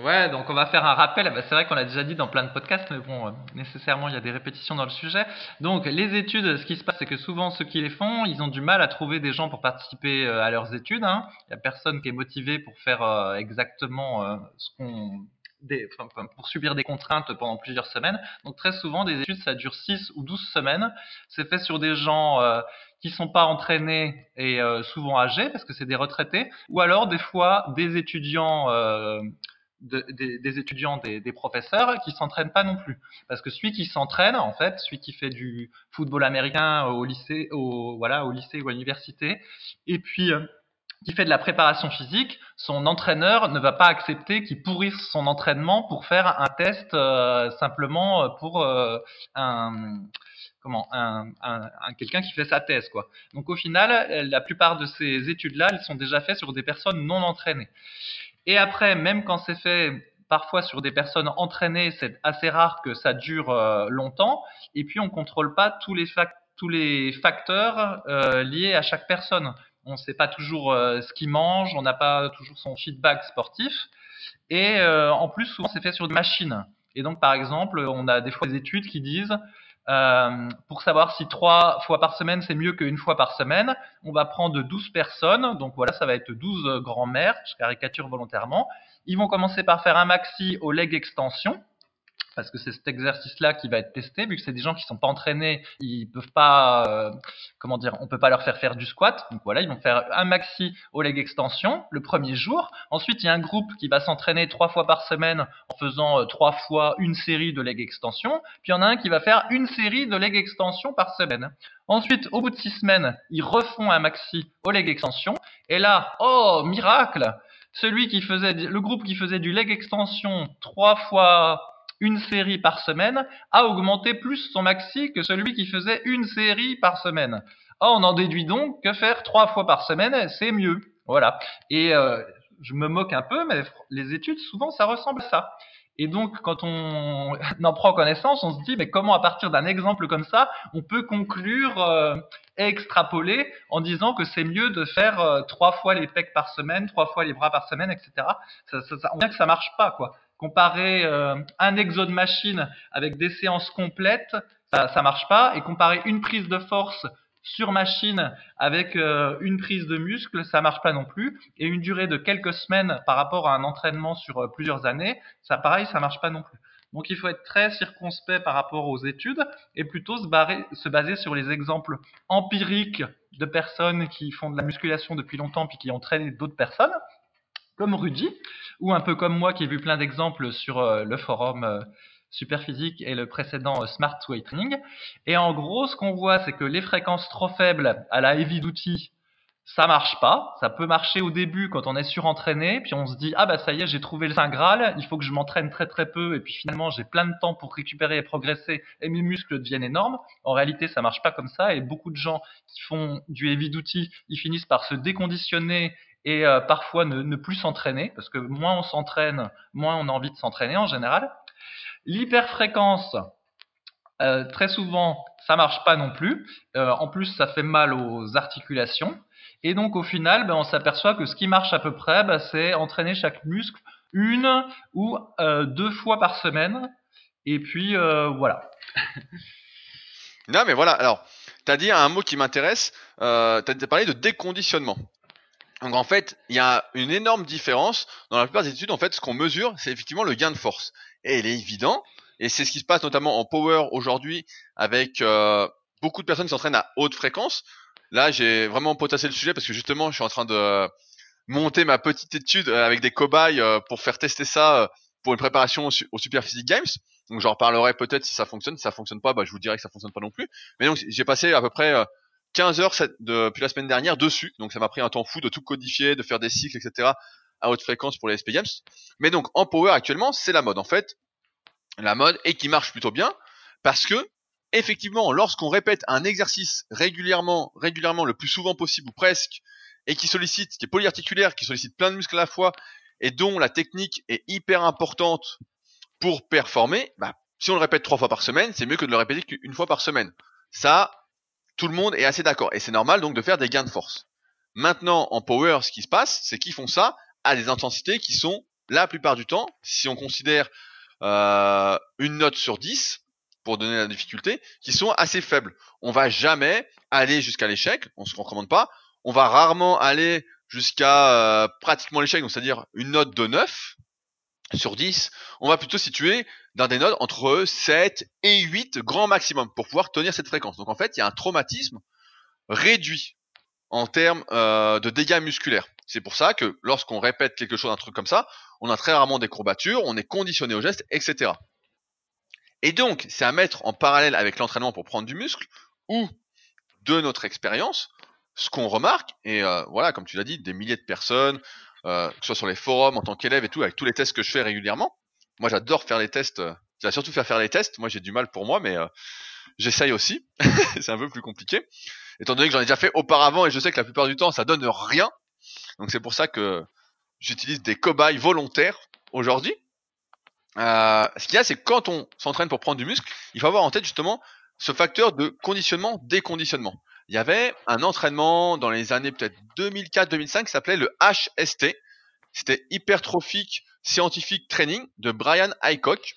Ouais, donc on va faire un rappel. Bah, c'est vrai qu'on l'a déjà dit dans plein de podcasts, mais bon, euh, nécessairement il y a des répétitions dans le sujet. Donc les études, ce qui se passe, c'est que souvent ceux qui les font, ils ont du mal à trouver des gens pour participer euh, à leurs études. Hein. Il y a personne qui est motivé pour faire euh, exactement ce qu'on des, enfin, pour subir des contraintes pendant plusieurs semaines. Donc très souvent, des études, ça dure 6 ou 12 semaines. C'est fait sur des gens euh, qui sont pas entraînés et souvent âgés, parce que c'est des retraités, ou alors des fois des étudiants des, étudiants, des, professeurs qui s'entraînent pas non plus. Parce que celui qui s'entraîne, en fait, celui qui fait du football américain au lycée, au, voilà, au lycée ou à l'université, et puis euh, qui fait de la préparation physique, son entraîneur ne va pas accepter qu'il pourrisse son entraînement pour faire un test euh, simplement pour euh, un comment un, un, un quelqu'un qui fait sa thèse quoi. Donc au final, la plupart de ces études-là, elles sont déjà faites sur des personnes non entraînées. Et après, même quand c'est fait parfois sur des personnes entraînées, c'est assez rare que ça dure euh, longtemps. Et puis, on contrôle pas tous les, tous les facteurs euh, liés à chaque personne. On ne sait pas toujours euh, ce qu'il mange, on n'a pas toujours son feedback sportif. Et en plus, souvent, c'est fait sur des machines. Et donc, par exemple, on a des fois des études qui disent euh, pour savoir si trois fois par semaine c'est mieux qu'une fois par semaine, on va prendre 12 personnes. Donc voilà, ça va être 12 grands-mères, je caricature volontairement. Ils vont commencer par faire un maxi au leg extension parce que c'est cet exercice-là qui va être testé, vu que c'est des gens qui sont pas entraînés, ils peuvent pas, euh, comment dire, on peut pas leur faire faire du squat. Donc voilà, ils vont faire un maxi au leg extension le premier jour. Ensuite, il y a un groupe qui va s'entraîner trois fois par semaine en faisant euh, trois fois une série de leg extension. Puis il y en a un qui va faire une série de leg extension par semaine. Ensuite, au bout de six semaines, ils refont un maxi au leg extension. Et là, oh miracle, celui qui faisait le groupe qui faisait du leg extension trois fois une série par semaine a augmenté plus son maxi que celui qui faisait une série par semaine. Oh, on en déduit donc que faire trois fois par semaine, c'est mieux. Voilà. Et euh, je me moque un peu, mais les études, souvent, ça ressemble à ça. Et donc, quand on en prend connaissance, on se dit, mais comment à partir d'un exemple comme ça, on peut conclure euh, extrapoler en disant que c'est mieux de faire euh, trois fois les pecs par semaine, trois fois les bras par semaine, etc. Ça, ça, ça, on voit que ça marche pas, quoi comparer euh, un exo de machine avec des séances complètes, ça, ça marche pas. Et comparer une prise de force sur machine avec euh, une prise de muscle, ça marche pas non plus. Et une durée de quelques semaines par rapport à un entraînement sur euh, plusieurs années, ça pareil, ça marche pas non plus. Donc il faut être très circonspect par rapport aux études et plutôt se, se baser sur les exemples empiriques de personnes qui font de la musculation depuis longtemps puis qui entraînent d'autres personnes, comme Rudy, ou un peu comme moi qui ai vu plein d'exemples sur euh, le forum euh, Superphysique et le précédent euh, Smart Weight Training. Et en gros, ce qu'on voit, c'est que les fréquences trop faibles à la heavy duty, ça marche pas. Ça peut marcher au début quand on est surentraîné, puis on se dit ah bah ça y est, j'ai trouvé le saint graal, il faut que je m'entraîne très très peu, et puis finalement j'ai plein de temps pour récupérer et progresser, et mes muscles deviennent énormes. En réalité, ça marche pas comme ça, et beaucoup de gens qui font du heavy duty, ils finissent par se déconditionner et euh, parfois ne, plus s'entraîner, parce que moins on s'entraîne, moins on a envie de s'entraîner en général. L'hyperfréquence, euh, très souvent, ça marche pas non plus. Euh, en plus, ça fait mal aux articulations. Et donc, au final, ben, on s'aperçoit que ce qui marche à peu près, ben, c'est entraîner chaque muscle une ou deux fois par semaine. Et puis, voilà. non, mais voilà. Alors, tu as dit un mot qui m'intéresse. Tu as parlé de déconditionnement. Donc en fait, il y a une énorme différence. Dans la plupart des études, en fait, ce qu'on mesure, c'est effectivement le gain de force. Et il est évident, et c'est ce qui se passe notamment en power aujourd'hui, avec euh, beaucoup de personnes qui s'entraînent à haute fréquence. Là, j'ai vraiment potassé le sujet parce que justement, je suis en train de monter ma petite étude avec des cobayes euh, pour faire tester ça euh, pour une préparation au Super Physique Games. Donc j'en reparlerai peut-être si ça fonctionne. Si ça fonctionne pas, bah, je vous dirai que ça fonctionne pas non plus. Mais donc j'ai passé à peu près 15 heures depuis la semaine dernière dessus. Donc ça m'a pris un temps fou de tout codifier, de faire des cycles, etc. à haute fréquence pour les SP Games. Mais donc en Power actuellement, c'est la mode en fait. La mode et qui marche plutôt bien parce que effectivement, lorsqu'on répète un exercice régulièrement, régulièrement le plus souvent possible ou presque, et qui sollicite, qui est polyarticulaire, qui sollicite plein de muscles à la fois, et dont la technique est hyper importante pour performer, bah, si on le répète trois fois par semaine, c'est mieux que de le répéter qu'une fois par semaine. Ça, tout le monde est assez d'accord. Et c'est normal donc de faire des gains de force. Maintenant, en power, ce qui se passe, c'est qu'ils font ça à des intensités qui sont, la plupart du temps, si on considère euh, une note sur 10, pour donner la difficulté, qui sont assez faibles. On va jamais aller jusqu'à l'échec, on se recommande pas. On va rarement aller jusqu'à euh, pratiquement l'échec, c'est-à-dire une note de 9 sur 10. On va plutôt situer dans des notes entre 7 et 8 grand maximum pour pouvoir tenir cette fréquence. Donc en fait, il y a un traumatisme réduit en termes euh, de dégâts musculaires. C'est pour ça que lorsqu'on répète quelque chose, un truc comme ça, on a très rarement des courbatures, on est conditionné au geste, etc. Et donc, c'est à mettre en parallèle avec l'entraînement pour prendre du muscle, ou de notre expérience, ce qu'on remarque, et euh, voilà, comme tu l'as dit, des milliers de personnes, euh, que ce soit sur les forums en tant qu'élève et tout, avec tous les tests que je fais régulièrement, moi, j'adore faire les tests. Euh, je vais surtout faire faire les tests. Moi, j'ai du mal pour moi, mais euh, j'essaye aussi. c'est un peu plus compliqué. Étant donné que j'en ai déjà fait auparavant et je sais que la plupart du temps, ça donne rien. Donc, c'est pour ça que j'utilise des cobayes volontaires aujourd'hui. Euh, ce qu'il y a, c'est que quand on s'entraîne pour prendre du muscle, il faut avoir en tête justement ce facteur de conditionnement, déconditionnement. Il y avait un entraînement dans les années peut-être 2004-2005 qui s'appelait le HST. C'était hypertrophique Scientific Training de Brian Haycock.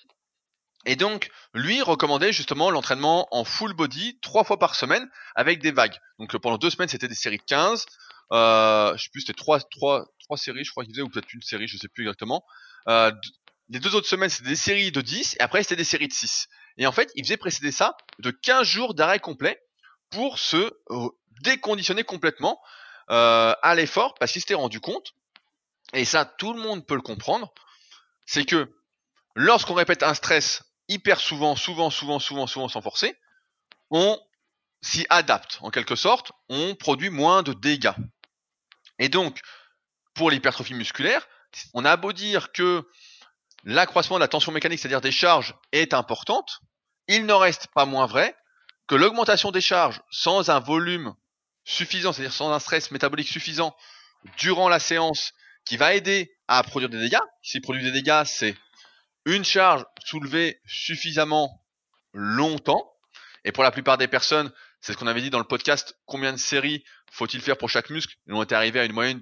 Et donc, lui recommandait justement l'entraînement en full body trois fois par semaine avec des vagues. Donc pendant deux semaines, c'était des séries de 15. Euh, je sais plus, c'était trois, trois, trois séries, je crois qu'il faisait, ou peut-être une série, je sais plus exactement. Euh, les deux autres semaines, c'était des séries de 10, et après, c'était des séries de 6. Et en fait, il faisait précéder ça de 15 jours d'arrêt complet pour se euh, déconditionner complètement euh, à l'effort, parce qu'il s'était rendu compte et ça tout le monde peut le comprendre, c'est que lorsqu'on répète un stress hyper souvent, souvent, souvent, souvent, souvent sans forcer, on s'y adapte en quelque sorte, on produit moins de dégâts. Et donc, pour l'hypertrophie musculaire, on a beau dire que l'accroissement de la tension mécanique, c'est-à-dire des charges, est importante, il n'en reste pas moins vrai que l'augmentation des charges sans un volume suffisant, c'est-à-dire sans un stress métabolique suffisant durant la séance qui va aider à produire des dégâts. S'il produit des dégâts, c'est une charge soulevée suffisamment longtemps. Et pour la plupart des personnes, c'est ce qu'on avait dit dans le podcast, combien de séries faut-il faire pour chaque muscle? Ils ont été arrivés à une moyenne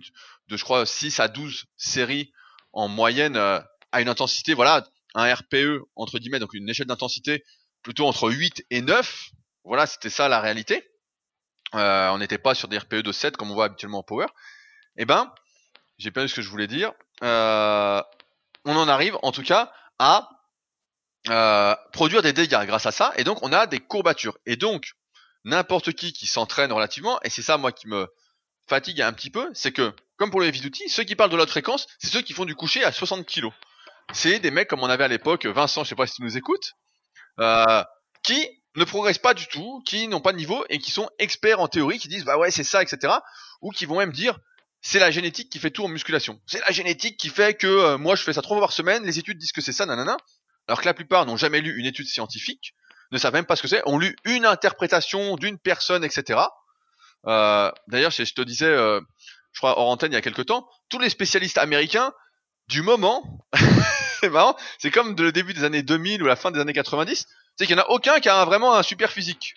de, je crois, 6 à 12 séries en moyenne euh, à une intensité, voilà, un RPE, entre guillemets, donc une échelle d'intensité plutôt entre 8 et 9. Voilà, c'était ça la réalité. Euh, on n'était pas sur des RPE de 7 comme on voit habituellement en power. Eh ben, j'ai perdu ce que je voulais dire. Euh, on en arrive, en tout cas, à euh, produire des dégâts grâce à ça, et donc on a des courbatures. Et donc, n'importe qui qui s'entraîne relativement, et c'est ça moi qui me fatigue un petit peu, c'est que, comme pour les heavy ceux qui parlent de l'autre fréquence, c'est ceux qui font du coucher à 60 kg. C'est des mecs comme on avait à l'époque, Vincent, je sais pas si tu nous écoutes, euh, qui ne progressent pas du tout, qui n'ont pas de niveau et qui sont experts en théorie, qui disent bah ouais c'est ça, etc. Ou qui vont même dire c'est la génétique qui fait tout en musculation. C'est la génétique qui fait que euh, moi je fais ça trois fois par semaine, les études disent que c'est ça, nanana. Alors que la plupart n'ont jamais lu une étude scientifique, ne savent même pas ce que c'est, ont lu une interprétation d'une personne, etc. Euh, D'ailleurs, je te disais, euh, je crois hors antenne il y a quelques temps, tous les spécialistes américains du moment, c'est marrant, c'est comme le début des années 2000 ou la fin des années 90, c'est qu'il n'y en a aucun qui a vraiment un super physique.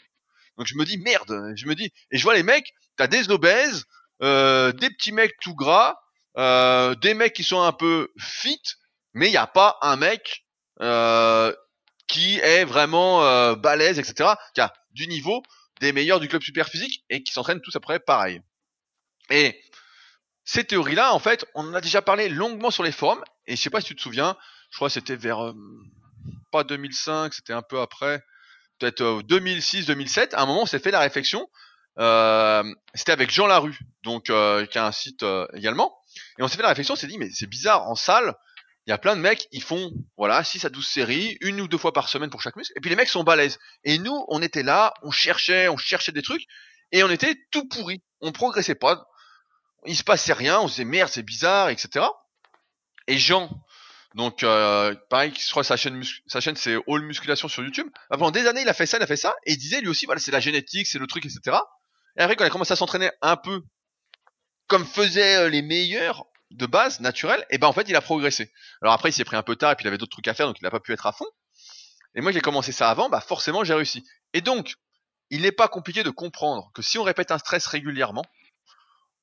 Donc je me dis merde, je me dis, et je vois les mecs, t'as des obèses, euh, des petits mecs tout gras, euh, des mecs qui sont un peu fit, mais il n'y a pas un mec euh, qui est vraiment balèze, etc., qui a du niveau des meilleurs du club super physique et qui s'entraînent tous après pareil. Et ces théories-là, en fait, on en a déjà parlé longuement sur les forums, et je sais pas si tu te souviens, je crois que c'était vers pas 2005, c'était un peu après, peut-être 2006-2007, à un moment on s'est fait la réflexion euh, c'était avec Jean Larue, donc euh, qui a un site euh, également. Et on s'est fait la réflexion, on s'est dit mais c'est bizarre en salle, il y a plein de mecs, ils font voilà 6 à 12 séries, une ou deux fois par semaine pour chaque muscle, et puis les mecs sont balèzes. Et nous, on était là, on cherchait, on cherchait des trucs, et on était tout pourri, on progressait pas, il se passait rien, on se disait merde c'est bizarre, etc. Et Jean, donc euh, pareil, je sa chaîne, sa chaîne c'est All Musculation sur YouTube. Avant des années, il a fait ça, il a fait ça, et il disait lui aussi, voilà, c'est la génétique, c'est le truc, etc. Et après, quand il a commencé à s'entraîner un peu comme faisaient euh, les meilleurs de base, naturels, et ben en fait, il a progressé. Alors après, il s'est pris un peu tard et puis il avait d'autres trucs à faire, donc il n'a pas pu être à fond. Et moi, j'ai commencé ça avant, bah forcément, j'ai réussi. Et donc, il n'est pas compliqué de comprendre que si on répète un stress régulièrement,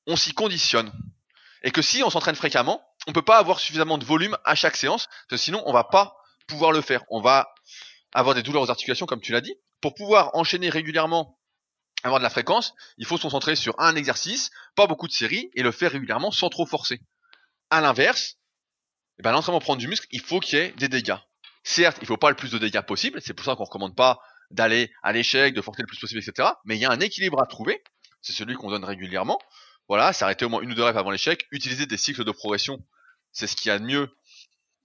on s'y conditionne. Et que si on s'entraîne fréquemment, on peut pas avoir suffisamment de volume à chaque séance, sinon on va pas pouvoir le faire. On va avoir des douleurs aux articulations, comme tu l'as dit. Pour pouvoir enchaîner régulièrement avoir de la fréquence, il faut se concentrer sur un exercice, pas beaucoup de séries, et le faire régulièrement sans trop forcer. À l'inverse, eh ben, l'entraînement prendre du muscle, il faut qu'il y ait des dégâts. Certes, il faut pas le plus de dégâts possible, c'est pour ça qu'on recommande pas d'aller à l'échec, de forcer le plus possible, etc. Mais il y a un équilibre à trouver, c'est celui qu'on donne régulièrement. Voilà, s'arrêter au moins une ou deux rêves avant l'échec, utiliser des cycles de progression, c'est ce qu'il y a de mieux.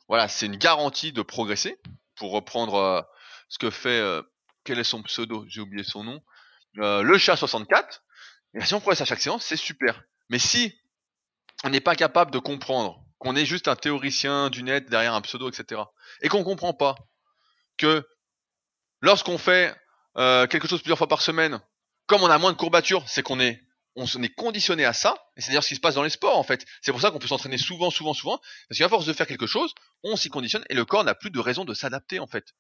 Voilà, c'est une garantie de progresser. Pour reprendre euh, ce que fait, euh, quel est son pseudo J'ai oublié son nom. Euh, le chat 64, et si on progresse à chaque séance, c'est super. Mais si on n'est pas capable de comprendre qu'on est juste un théoricien du net derrière un pseudo, etc., et qu'on comprend pas que lorsqu'on fait quelque chose plusieurs fois par semaine, comme on a moins de courbatures, c'est qu'on est on est conditionné à ça, et c'est d'ailleurs ce qui se passe dans les sports en fait. C'est pour ça qu'on peut s'entraîner souvent, souvent, souvent, parce qu'à force de faire quelque chose, on s'y conditionne et le corps n'a plus de raison de s'adapter en fait.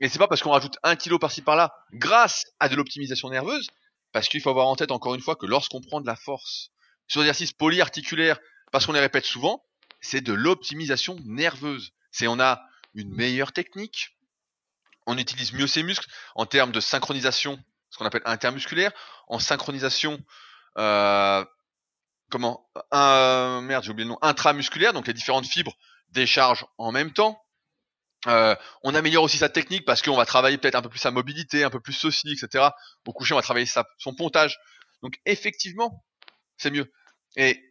Et c'est pas parce qu'on rajoute un kilo par-ci par-là grâce à de l'optimisation nerveuse, parce qu'il faut avoir en tête encore une fois que lorsqu'on prend de la force sur des exercices polyarticulaires, parce qu'on les répète souvent, c'est de l'optimisation nerveuse. C'est on a une meilleure technique, on utilise mieux ses muscles en termes de synchronisation, ce qu'on appelle intermusculaire, en synchronisation, euh, comment, un, merde j'ai oublié le nom, intramusculaire, donc les différentes fibres déchargent en même temps. Euh, on améliore aussi sa technique parce qu'on va travailler peut-être un peu plus sa mobilité, un peu plus ceci, etc. Au coucher, on va travailler sa, son pontage. Donc effectivement, c'est mieux. Et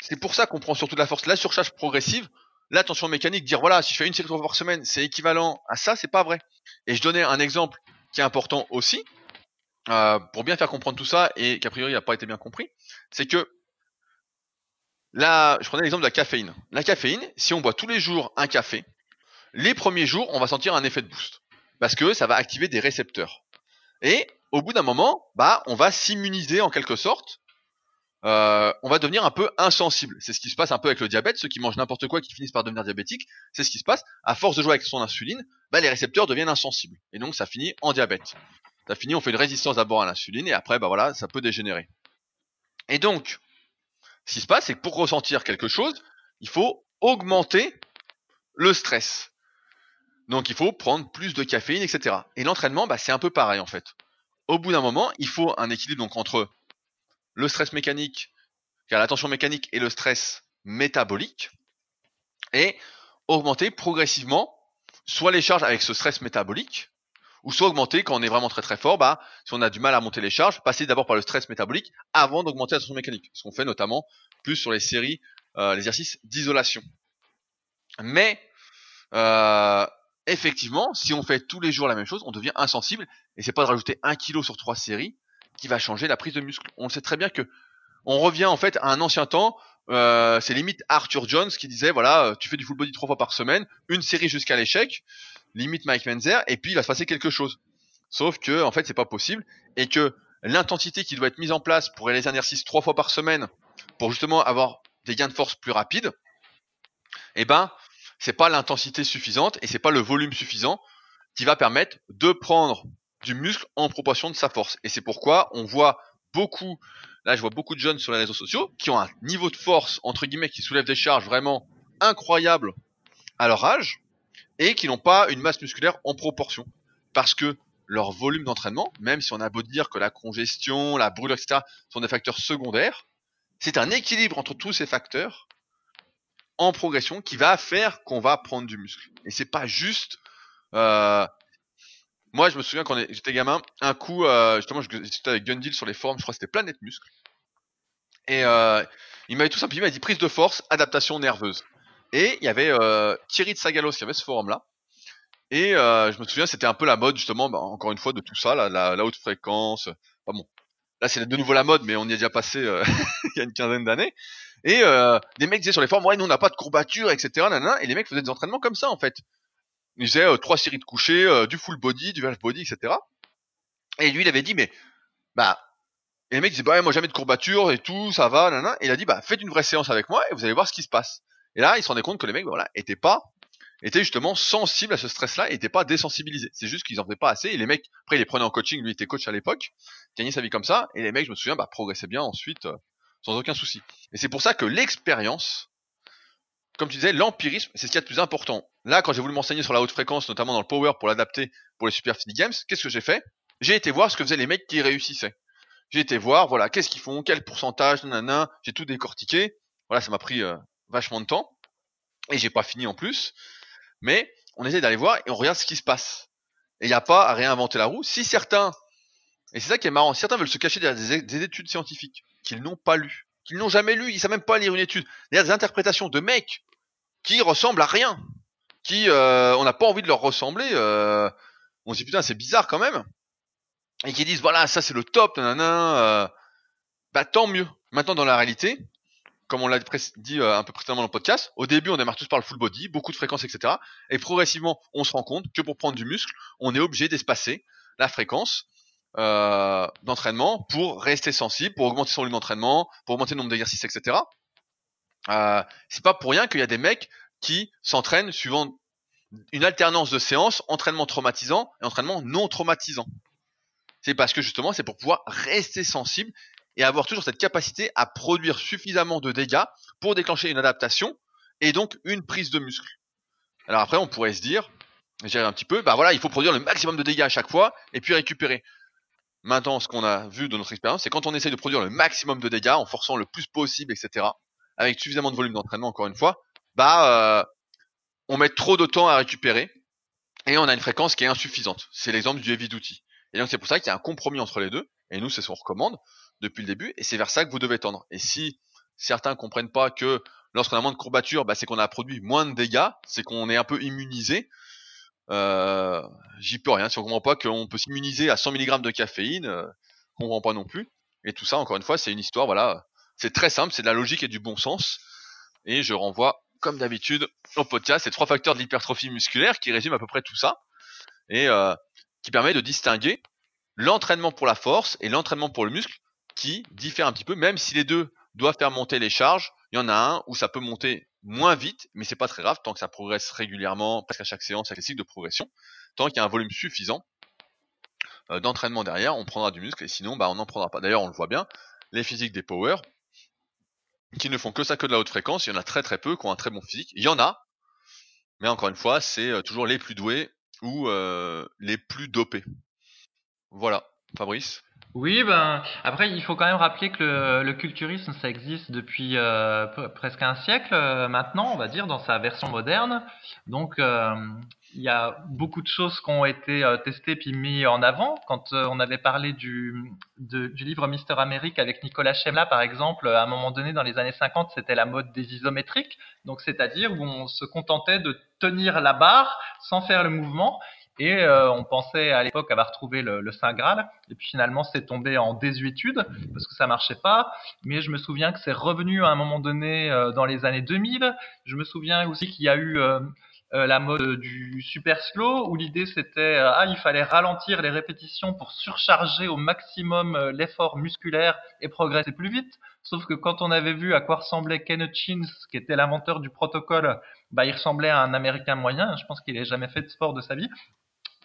c'est pour ça qu'on prend surtout de la force. La surcharge progressive, la tension mécanique, dire voilà, si je fais une série par semaine, c'est équivalent à ça, c'est pas vrai. Et je donnais un exemple qui est important aussi, euh, pour bien faire comprendre tout ça, et qu'a priori n'a pas été bien compris, c'est que là, je prenais l'exemple de la caféine. La caféine, si on boit tous les jours un café, les premiers jours, on va sentir un effet de boost. Parce que ça va activer des récepteurs. Et au bout d'un moment, bah, on va s'immuniser en quelque sorte. Euh, on va devenir un peu insensible. C'est ce qui se passe un peu avec le diabète. Ceux qui mangent n'importe quoi, qui finissent par devenir diabétiques, c'est ce qui se passe. À force de jouer avec son insuline, bah, les récepteurs deviennent insensibles. Et donc, ça finit en diabète. Ça finit, on fait une résistance d'abord à l'insuline et après, bah voilà, ça peut dégénérer. Et donc, ce qui se passe, c'est que pour ressentir quelque chose, il faut augmenter le stress. Donc il faut prendre plus de caféine, etc. Et l'entraînement, bah, c'est un peu pareil en fait. Au bout d'un moment, il faut un équilibre donc entre le stress mécanique, car la tension mécanique et le stress métabolique, et augmenter progressivement soit les charges avec ce stress métabolique, ou soit augmenter quand on est vraiment très très fort, bah, si on a du mal à monter les charges, passer d'abord par le stress métabolique avant d'augmenter la tension mécanique. Ce qu'on fait notamment plus sur les séries, euh, l'exercice d'isolation. Mais euh, effectivement, si on fait tous les jours la même chose, on devient insensible. Et c'est pas de rajouter un kilo sur trois séries qui va changer la prise de muscle. On sait très bien que on revient en fait à un ancien temps. Euh, c'est limite Arthur Jones qui disait voilà, tu fais du full body trois fois par semaine, une série jusqu'à l'échec, limite Mike Menzer, et puis il va se passer quelque chose. Sauf que en fait c'est pas possible et que l'intensité qui doit être mise en place pour les exercices trois fois par semaine pour justement avoir des gains de force plus rapides, eh ben c'est pas l'intensité suffisante et c'est pas le volume suffisant qui va permettre de prendre du muscle en proportion de sa force. Et c'est pourquoi on voit beaucoup, là je vois beaucoup de jeunes sur les réseaux sociaux qui ont un niveau de force entre guillemets qui soulèvent des charges vraiment incroyables à leur âge et qui n'ont pas une masse musculaire en proportion parce que leur volume d'entraînement, même si on a beau dire que la congestion, la brûlure, etc., sont des facteurs secondaires, c'est un équilibre entre tous ces facteurs en progression qui va faire qu'on va prendre du muscle. Et c'est pas juste. Euh... Moi, je me souviens quand j'étais gamin, un coup, euh, justement, j'étais avec Gundil sur les forums, je crois que c'était Planète Muscle. Et euh, il m'avait tout simplement dit prise de force, adaptation nerveuse. Et il y avait euh, Thierry de Sagalos qui avait ce forum-là. Et euh, je me souviens, c'était un peu la mode, justement, bah, encore une fois, de tout ça, la, haute fréquence. Pas bon, là, c'est de nouveau la mode, mais on y a déjà passé euh, il y a une quinzaine d'années. Et des mecs disaient sur les forums, ouais, nous on n'a pas de courbature, etc. et les mecs faisaient des entraînements comme ça en fait. Ils faisaient trois séries de couchers, du full body, du half body, etc. Et lui, il avait dit, mais bah, et les mecs disaient, bah ouais, moi jamais de courbature et tout, ça va, nanana. Et il a dit, bah faites une vraie séance avec moi et vous allez voir ce qui se passe. Et là, il se rendait compte que les mecs, voilà, étaient pas, étaient justement sensibles à ce stress-là, étaient pas désensibilisés. C'est juste qu'ils en faisaient pas assez. Et les mecs, après, ils les prenaient en coaching. Lui, était coach à l'époque, gagnait sa vie comme ça. Et les mecs, je me souviens, bah progressaient bien ensuite sans aucun souci. Et c'est pour ça que l'expérience, comme tu disais, l'empirisme, c'est ce qui est le plus important. Là, quand j'ai voulu m'enseigner sur la haute fréquence, notamment dans le power pour l'adapter pour les Super Physique Games, qu'est-ce que j'ai fait? J'ai été voir ce que faisaient les mecs qui réussissaient. J'ai été voir, voilà, qu'est-ce qu'ils font, quel pourcentage, nanana, j'ai tout décortiqué. Voilà, ça m'a pris euh, vachement de temps. Et j'ai pas fini en plus. Mais on essaie d'aller voir et on regarde ce qui se passe. Et il n'y a pas à réinventer la roue. Si certains, et c'est ça qui est marrant, certains veulent se cacher derrière des études scientifiques qu'ils n'ont pas lu, qu'ils n'ont jamais lu, ils savent même pas lire une étude. A des interprétations de mecs qui ressemblent à rien, qui euh, on n'a pas envie de leur ressembler. Euh, on se dit putain c'est bizarre quand même, et qui disent voilà ça c'est le top, nanana. Euh, bah tant mieux. Maintenant dans la réalité, comme on l'a dit un peu précédemment dans le podcast, au début on démarre tous par le full body, beaucoup de fréquences, etc. Et progressivement on se rend compte que pour prendre du muscle, on est obligé d'espacer la fréquence euh, d'entraînement pour rester sensible, pour augmenter son volume d'entraînement, pour augmenter le nombre d'exercices, etc. Euh, c'est pas pour rien qu'il y a des mecs qui s'entraînent suivant une alternance de séances, entraînement traumatisant et entraînement non traumatisant. C'est parce que justement, c'est pour pouvoir rester sensible et avoir toujours cette capacité à produire suffisamment de dégâts pour déclencher une adaptation et donc une prise de muscle. Alors après, on pourrait se dire, j'ai un petit peu, bah voilà, il faut produire le maximum de dégâts à chaque fois et puis récupérer. Maintenant, ce qu'on a vu de notre expérience, c'est quand on essaie de produire le maximum de dégâts en forçant le plus possible, etc., avec suffisamment de volume d'entraînement, encore une fois, bah, euh, on met trop de temps à récupérer et on a une fréquence qui est insuffisante. C'est l'exemple du heavy duty. Et donc c'est pour ça qu'il y a un compromis entre les deux. Et nous, c'est ce qu'on recommande depuis le début. Et c'est vers ça que vous devez tendre. Et si certains comprennent pas que lorsqu'on a moins de courbatures, bah, c'est qu'on a produit moins de dégâts, c'est qu'on est un peu immunisé. Euh, j'y peux rien. Si on comprend pas qu'on peut s'immuniser à 100 mg de caféine, euh, on comprend pas non plus. Et tout ça, encore une fois, c'est une histoire, voilà, C'est très simple, c'est de la logique et du bon sens. Et je renvoie, comme d'habitude, au podcast, ces trois facteurs de l'hypertrophie musculaire qui résument à peu près tout ça et euh, qui permet de distinguer l'entraînement pour la force et l'entraînement pour le muscle qui diffèrent un petit peu, même si les deux doivent faire monter les charges. Il y en a un où ça peut monter moins vite, mais c'est pas très grave tant que ça progresse régulièrement, presque à chaque séance avec les cycles de progression, tant qu'il y a un volume suffisant euh, d'entraînement derrière, on prendra du muscle et sinon bah on n'en prendra pas. D'ailleurs on le voit bien, les physiques des power qui ne font que ça que de la haute fréquence, il y en a très très peu qui ont un très bon physique. Il y en a, mais encore une fois, c'est euh, toujours les plus doués ou euh, les plus dopés. Voilà, Fabrice? Oui, ben après il faut quand même rappeler que le, culturisme ça existe depuis euh, presque un siècle euh, maintenant, on va dire, dans sa version moderne. Donc euh, il y a beaucoup de choses qui ont été testées puis mis en avant. Quand on avait parlé du, du livre Mister America avec Nicolas Chemla par exemple, à un moment donné dans les années 50, c'était la mode des isométriques, donc c'est-à-dire où on se contentait de tenir la barre sans faire le mouvement et euh, on pensait à l'époque avoir trouvé le, le, Saint Graal. Et puis finalement, c'est tombé en désuétude parce que ça marchait pas. Mais je me souviens que c'est revenu à un moment donné euh, dans les années 2000. Je me souviens aussi qu'il y a eu euh, euh, la mode du super slow où l'idée c'était ah il fallait ralentir les répétitions pour surcharger au maximum l'effort musculaire et progresser plus vite. Sauf que quand on avait vu à quoi ressemblait Ken Hutchins, qui était l'inventeur du protocole, bah, il ressemblait à un Américain moyen. Je pense qu'il n'ait jamais fait de sport de sa vie.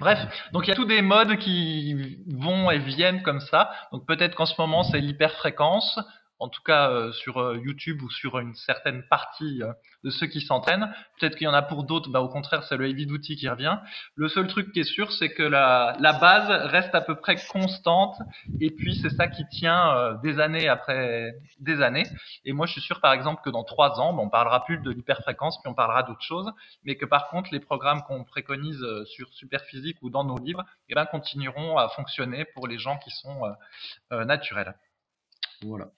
Bref, donc il y a tous des modes qui vont et viennent comme ça. Donc peut-être qu'en ce moment c'est l'hyperfréquence, en tout cas euh, sur euh, YouTube ou sur une certaine partie euh, de ceux qui s'entraînent. Peut-être qu'il y en a pour d'autres, bah, au contraire, c'est le heavy duty qui revient. Le seul truc qui est sûr, c'est que la, la, base reste à peu près constante, et puis c'est ça qui tient des années après des années. Et moi, je suis sûr, par exemple, que dans trois ans, bah, on parlera plus de l'hyperfréquence, puis on parlera d'autres choses, mais que par contre, les programmes qu'on préconise sur Superphysique ou dans nos livres, eh ben, continueront à fonctionner pour les gens qui sont naturels. Voilà.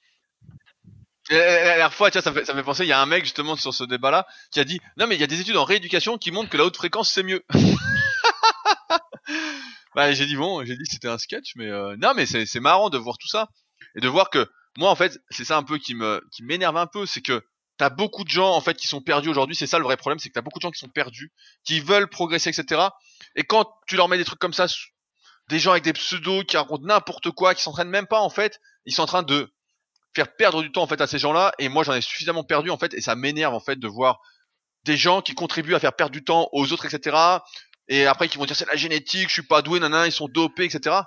La dernière fois, tu ça me, fait, ça fait penser, il y a un mec justement sur ce débat-là qui a dit non mais il y a des études en rééducation qui montrent que la haute fréquence c'est mieux. bah j'ai dit bon, j'ai dit c'était un sketch, mais euh, non mais c'est marrant de voir tout ça et de voir que moi en fait c'est ça un peu qui me qui m'énerve un peu, c'est que t'as beaucoup de gens en fait qui sont perdus aujourd'hui. C'est ça le vrai problème, c'est que t'as beaucoup de gens qui sont perdus, qui veulent progresser, etc. Et quand tu leur mets des trucs comme ça, des gens avec des pseudos qui racontent n'importe quoi, qui s'entraînent même pas en fait, ils sont en train de faire perdre du temps en fait à ces gens-là et moi j'en ai suffisamment perdu en fait et ça m'énerve en fait de voir des gens qui contribuent à faire perdre du temps aux autres etc et après qui vont dire c'est la génétique je suis pas doué nanana ils sont dopés etc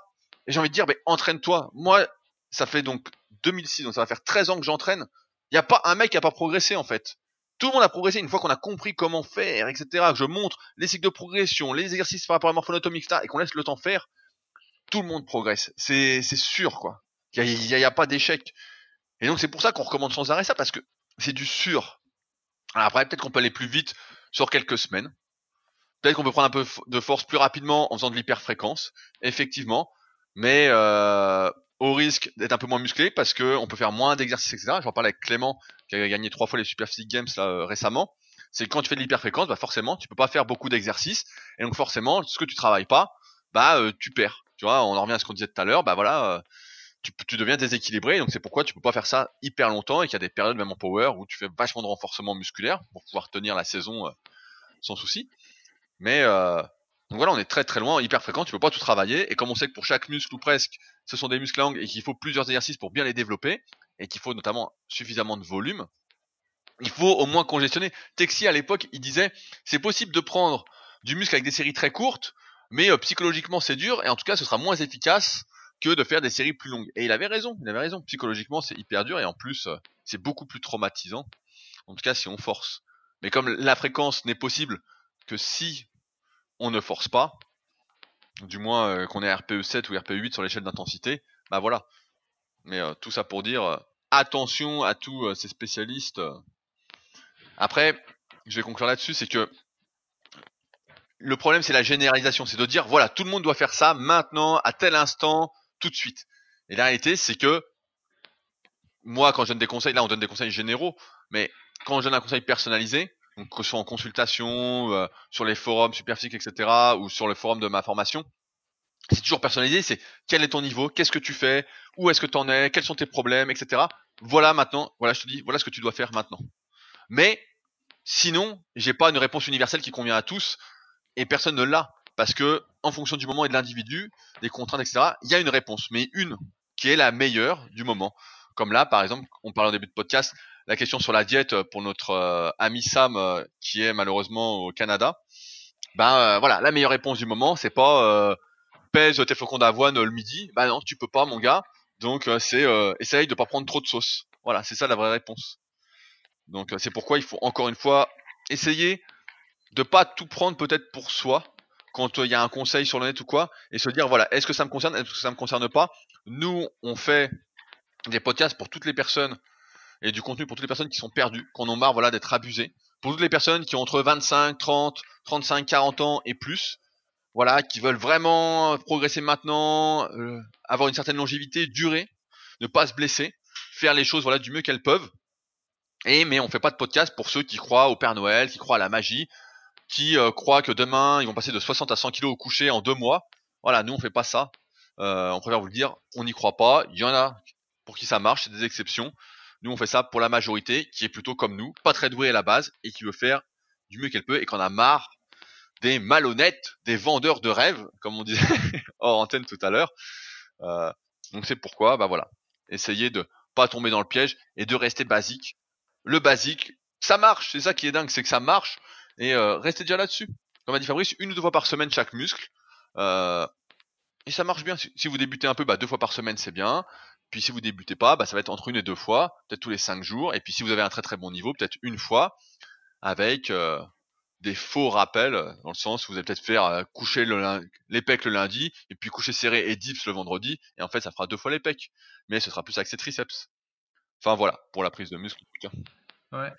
et j'ai envie de dire mais entraîne-toi. Moi ça fait donc 2006 donc ça va faire 13 ans que j'entraîne. Il y a pas un mec qui a pas progressé en fait. Tout le monde a progressé une fois qu'on a compris comment faire etc que je montre les cycles de progression les exercices par rapport à la morphonatomie etc et qu'on laisse le temps faire. Tout le monde progresse. C'est c'est sûr quoi. Il y a, y a pas d'échec et donc c'est pour ça qu'on recommande sans arrêt ça, parce que c'est du sûr. Alors après, peut-être qu'on peut aller plus vite sur quelques semaines. Peut-être qu'on peut prendre un peu de force plus rapidement en faisant de l'hyperfréquence, effectivement, mais euh, au risque d'être un peu moins musclé parce que on peut faire moins d'exercices, etc. Je en parler avec Clément qui a gagné trois fois les Super Physique Games là, euh, récemment. C'est quand tu fais de l'hyperfréquence, bah forcément, tu peux pas faire beaucoup d'exercices et donc forcément, ce que tu travailles pas, bah euh, tu perds. Tu vois, on en revient à ce qu'on disait tout à l'heure, bah voilà, euh, tu, deviens déséquilibré, donc c'est pourquoi tu peux pas faire ça hyper longtemps et qu'il y a des périodes même en power où tu fais vachement de renforcement musculaire pour pouvoir tenir la saison euh, sans souci. Mais euh, voilà, on est très très loin, hyper fréquent, tu peux pas tout travailler, et comme on sait que pour chaque muscle ou presque, ce sont des muscles angles et qu'il faut plusieurs exercices pour bien les développer, et qu'il faut notamment suffisamment de volume, il faut au moins congestionner. Texi à l'époque, il disait, c'est possible de prendre du muscle avec des séries très courtes, mais euh, psychologiquement c'est dur, et en tout cas ce sera moins efficace que de faire des séries plus longues. Et il avait raison, il avait raison. Psychologiquement, c'est hyper dur et en plus, euh, c'est beaucoup plus traumatisant. En tout cas, si on force. Mais comme la fréquence n'est possible que si on ne force pas, du moins euh, qu'on est RPE 7 ou RPE 8 sur l'échelle d'intensité, bah voilà. Mais euh, tout ça pour dire attention à tous ces spécialistes. Après, je vais conclure là-dessus, c'est que le problème c'est la généralisation, c'est de dire voilà, tout le monde doit faire ça maintenant, à tel instant, tout de suite. Et la réalité, c'est que moi, quand je donne des conseils, là, on donne des conseils généraux, mais quand je donne un conseil personnalisé, donc que ce soit en consultation, euh, sur les forums Superphysique, etc., ou sur le forum de ma formation, c'est toujours personnalisé, c'est quel est ton niveau, qu'est-ce que tu fais, où est-ce que tu en es, quels sont tes problèmes, etc. voilà maintenant, voilà, je te dis, voilà ce que tu dois faire maintenant. Mais sinon, j'ai pas une réponse universelle qui convient à tous et personne ne l'a parce que en fonction du moment et de l'individu, des contraintes, etc., il y a une réponse, mais une qui est la meilleure du moment. Comme là, par exemple, on parlait au début de podcast, la question sur la diète pour notre euh, ami Sam euh, qui est malheureusement au Canada. Ben euh, voilà, la meilleure réponse du moment, c'est pas pèse tes flocons d'avoine le midi. Ben non, tu peux pas, mon gars. Donc c'est essaye de pas prendre trop de sauce. Voilà, c'est ça la vraie réponse. Donc c'est pourquoi il faut encore une fois essayer de pas tout prendre peut-être pour soi quand il y a un conseil sur le net ou quoi et se dire voilà est-ce que ça me concerne est-ce que ça me concerne pas? Nous on fait des podcasts pour toutes les personnes et du contenu pour toutes les personnes qui sont perdues, qu'on en marre d'être abusées, pour toutes les personnes qui ont entre 25, 30, 35, 40 ans et plus, voilà, qui veulent vraiment progresser maintenant, euh, avoir une certaine longévité, durer, ne pas se blesser, faire les choses voilà du mieux qu'elles peuvent. Et mais on fait pas de podcast pour ceux qui croient au Père Noël, qui croient à la magie, qui euh, croient que demain ils vont passer de 60 à 100 kilos au coucher en deux mois. Voilà, nous on fait pas ça. Euh, on préfère vous le dire, on n'y croit pas. Il y en a pour qui ça marche, c'est des exceptions. Nous, on fait ça pour la majorité qui est plutôt comme nous, pas très douée à la base et qui veut faire du mieux qu'elle peut et qu'on a marre des malhonnêtes, des vendeurs de rêves, comme on disait hors antenne tout à l'heure. Euh, donc c'est pourquoi, bah voilà, essayez de pas tomber dans le piège et de rester basique. Le basique, ça marche, c'est ça qui est dingue, c'est que ça marche et euh, restez déjà là-dessus. Comme a dit Fabrice, une ou deux fois par semaine chaque muscle. Euh, et ça marche bien. Si vous débutez un peu, bah deux fois par semaine c'est bien. Puis si vous débutez pas, bah, ça va être entre une et deux fois, peut-être tous les cinq jours. Et puis si vous avez un très très bon niveau, peut-être une fois, avec euh, des faux rappels, dans le sens où vous allez peut-être faire euh, coucher les pecs le lundi, et puis coucher serré et dips le vendredi, et en fait ça fera deux fois les pecs. Mais ce sera plus ses triceps. Enfin voilà, pour la prise de muscle en tout cas. Ouais.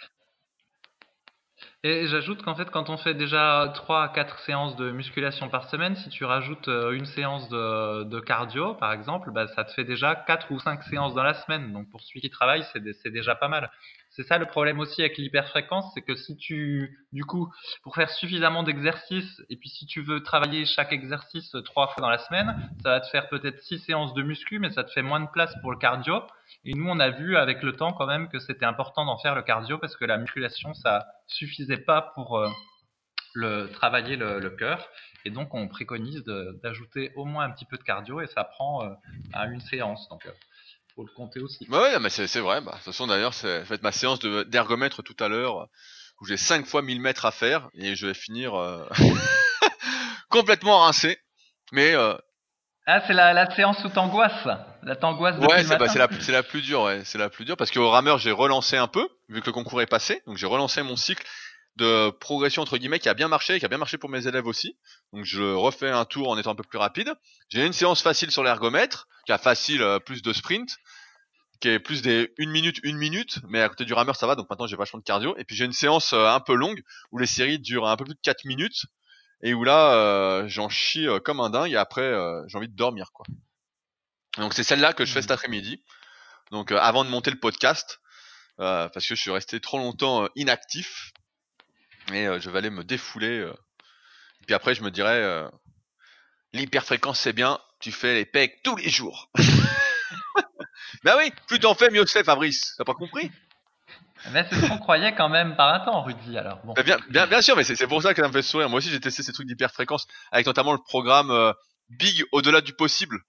Et j'ajoute qu'en fait, quand on fait déjà 3 à 4 séances de musculation par semaine, si tu rajoutes euh, une séance de, cardio, par exemple, bah, ça te fait déjà 4 ou 5 séances dans la semaine. Donc pour celui qui travaille, c'est déjà pas mal. C'est ça le problème aussi avec l'hyperfréquence, c'est que si tu, du coup, pour faire suffisamment d'exercices, et puis si tu veux travailler chaque exercice 3 fois dans la semaine, ça va te faire peut-être 6 séances de muscu, mais ça te fait moins de place pour le cardio. Et nous, on a vu avec le temps quand même que c'était important d'en faire le cardio parce que la musculation, ça suffisait pas pour euh, le, travailler le, cœur. Et donc, on préconise d'ajouter au moins un petit peu de cardio et ça prend euh, à une séance. Donc, euh, faut le compter aussi. Bah ouais, mais c'est vrai. Bah, de toute façon, d'ailleurs, c'est fait ma séance d'ergomètre tout à l'heure où j'ai 5 fois 1000 mètres à faire et je vais finir complètement rincé. Mais ah, c'est la, la, séance où t'angoisses La t'angoisse Ouais, c'est bah, la, la, plus dure, ouais. C'est la plus dure parce qu'au rameur, j'ai relancé un peu, vu que le concours est passé. Donc, j'ai relancé mon cycle de progression, entre guillemets, qui a bien marché, qui a bien marché pour mes élèves aussi. Donc, je refais un tour en étant un peu plus rapide. J'ai une séance facile sur l'ergomètre, qui a facile euh, plus de sprint, qui est plus des 1 minute, 1 minute, mais à côté du rameur, ça va. Donc, maintenant, j'ai vachement de cardio. Et puis, j'ai une séance euh, un peu longue, où les séries durent un peu plus de 4 minutes et où là euh, j'en chie euh, comme un dingue et après euh, j'ai envie de dormir quoi. Donc c'est celle-là que je fais cet mmh. après-midi. Donc avant de monter le podcast parce que je suis resté trop longtemps inactif et je vais aller me défouler. Et puis après je me dirais l'hyperfréquence c'est bien, tu fais les pecs tous les jours. bah oui, plus t'en fais mieux c'est Fabrice, t'as pas compris? Mais c'est ce qu'on croyait quand même par un temps, Rudy. Alors bon. bien, bien, bien sûr, mais c'est pour ça que ça me fait sourire. Moi aussi, j'ai testé ces trucs d'hyperfréquence avec notamment le programme euh, Big au-delà du possible.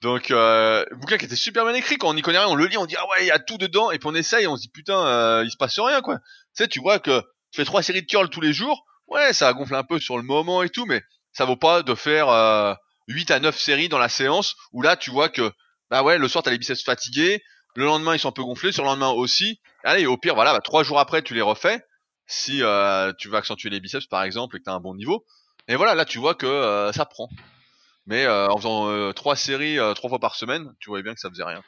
Donc, euh, bouquin qui était super bien écrit. Quand on n'y connaît rien, on le lit, on dit ah ouais, il y a tout dedans, et puis on essaye, on se dit putain, euh, il se passe rien quoi. Tu sais, tu vois que tu fais trois séries de curls tous les jours, ouais, ça gonfle un peu sur le moment et tout, mais ça vaut pas de faire euh, 8 à 9 séries dans la séance où là, tu vois que bah ouais, le soir t'as les biceps fatigués, le lendemain, ils sont un peu gonflés. Sur le lendemain aussi. Allez, au pire, voilà, bah, trois jours après, tu les refais. Si euh, tu veux accentuer les biceps, par exemple, et que tu as un bon niveau. Et voilà, là, tu vois que euh, ça prend. Mais euh, en faisant trois séries trois fois par semaine, tu voyais bien que ça faisait rien.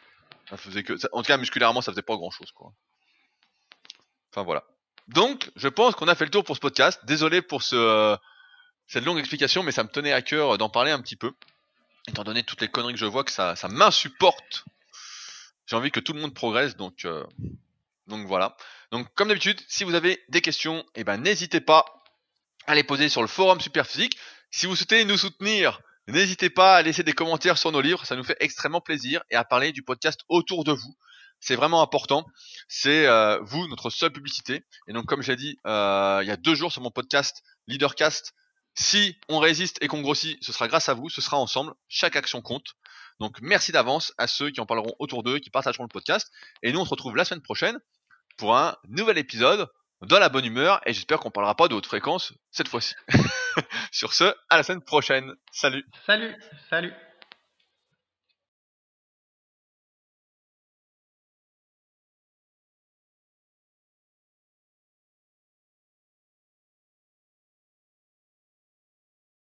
Ça faisait que, en tout cas, musculairement, ça faisait pas grand chose, quoi. Enfin voilà. Donc, je pense qu'on a fait le tour pour ce podcast. Désolé pour ce, cette longue explication, mais ça me tenait à cœur d'en parler un petit peu, étant donné toutes les conneries que je vois que ça, ça m'insupporte j'ai envie que tout le monde progresse, donc euh, donc voilà. Donc comme d'habitude, si vous avez des questions, eh ben n'hésitez pas à les poser sur le forum Superphysique. Si vous souhaitez nous soutenir, n'hésitez pas à laisser des commentaires sur nos livres, ça nous fait extrêmement plaisir et à parler du podcast autour de vous. c'est vraiment important. C'est euh, vous, notre seule publicité. Et donc, comme j'ai dit euh, il y a deux jours sur mon podcast Leadercast, si on résiste et qu'on grossit, ce sera grâce à vous, ce sera ensemble. Chaque action compte. Donc, merci d'avance à ceux qui en parleront autour d'eux, qui partageront le podcast. Et nous, on se retrouve la semaine prochaine pour un nouvel épisode dans la bonne humeur. Et j'espère qu'on parlera pas de haute fréquence cette fois-ci. Sur ce, à la semaine prochaine. Salut. Salut. Salut.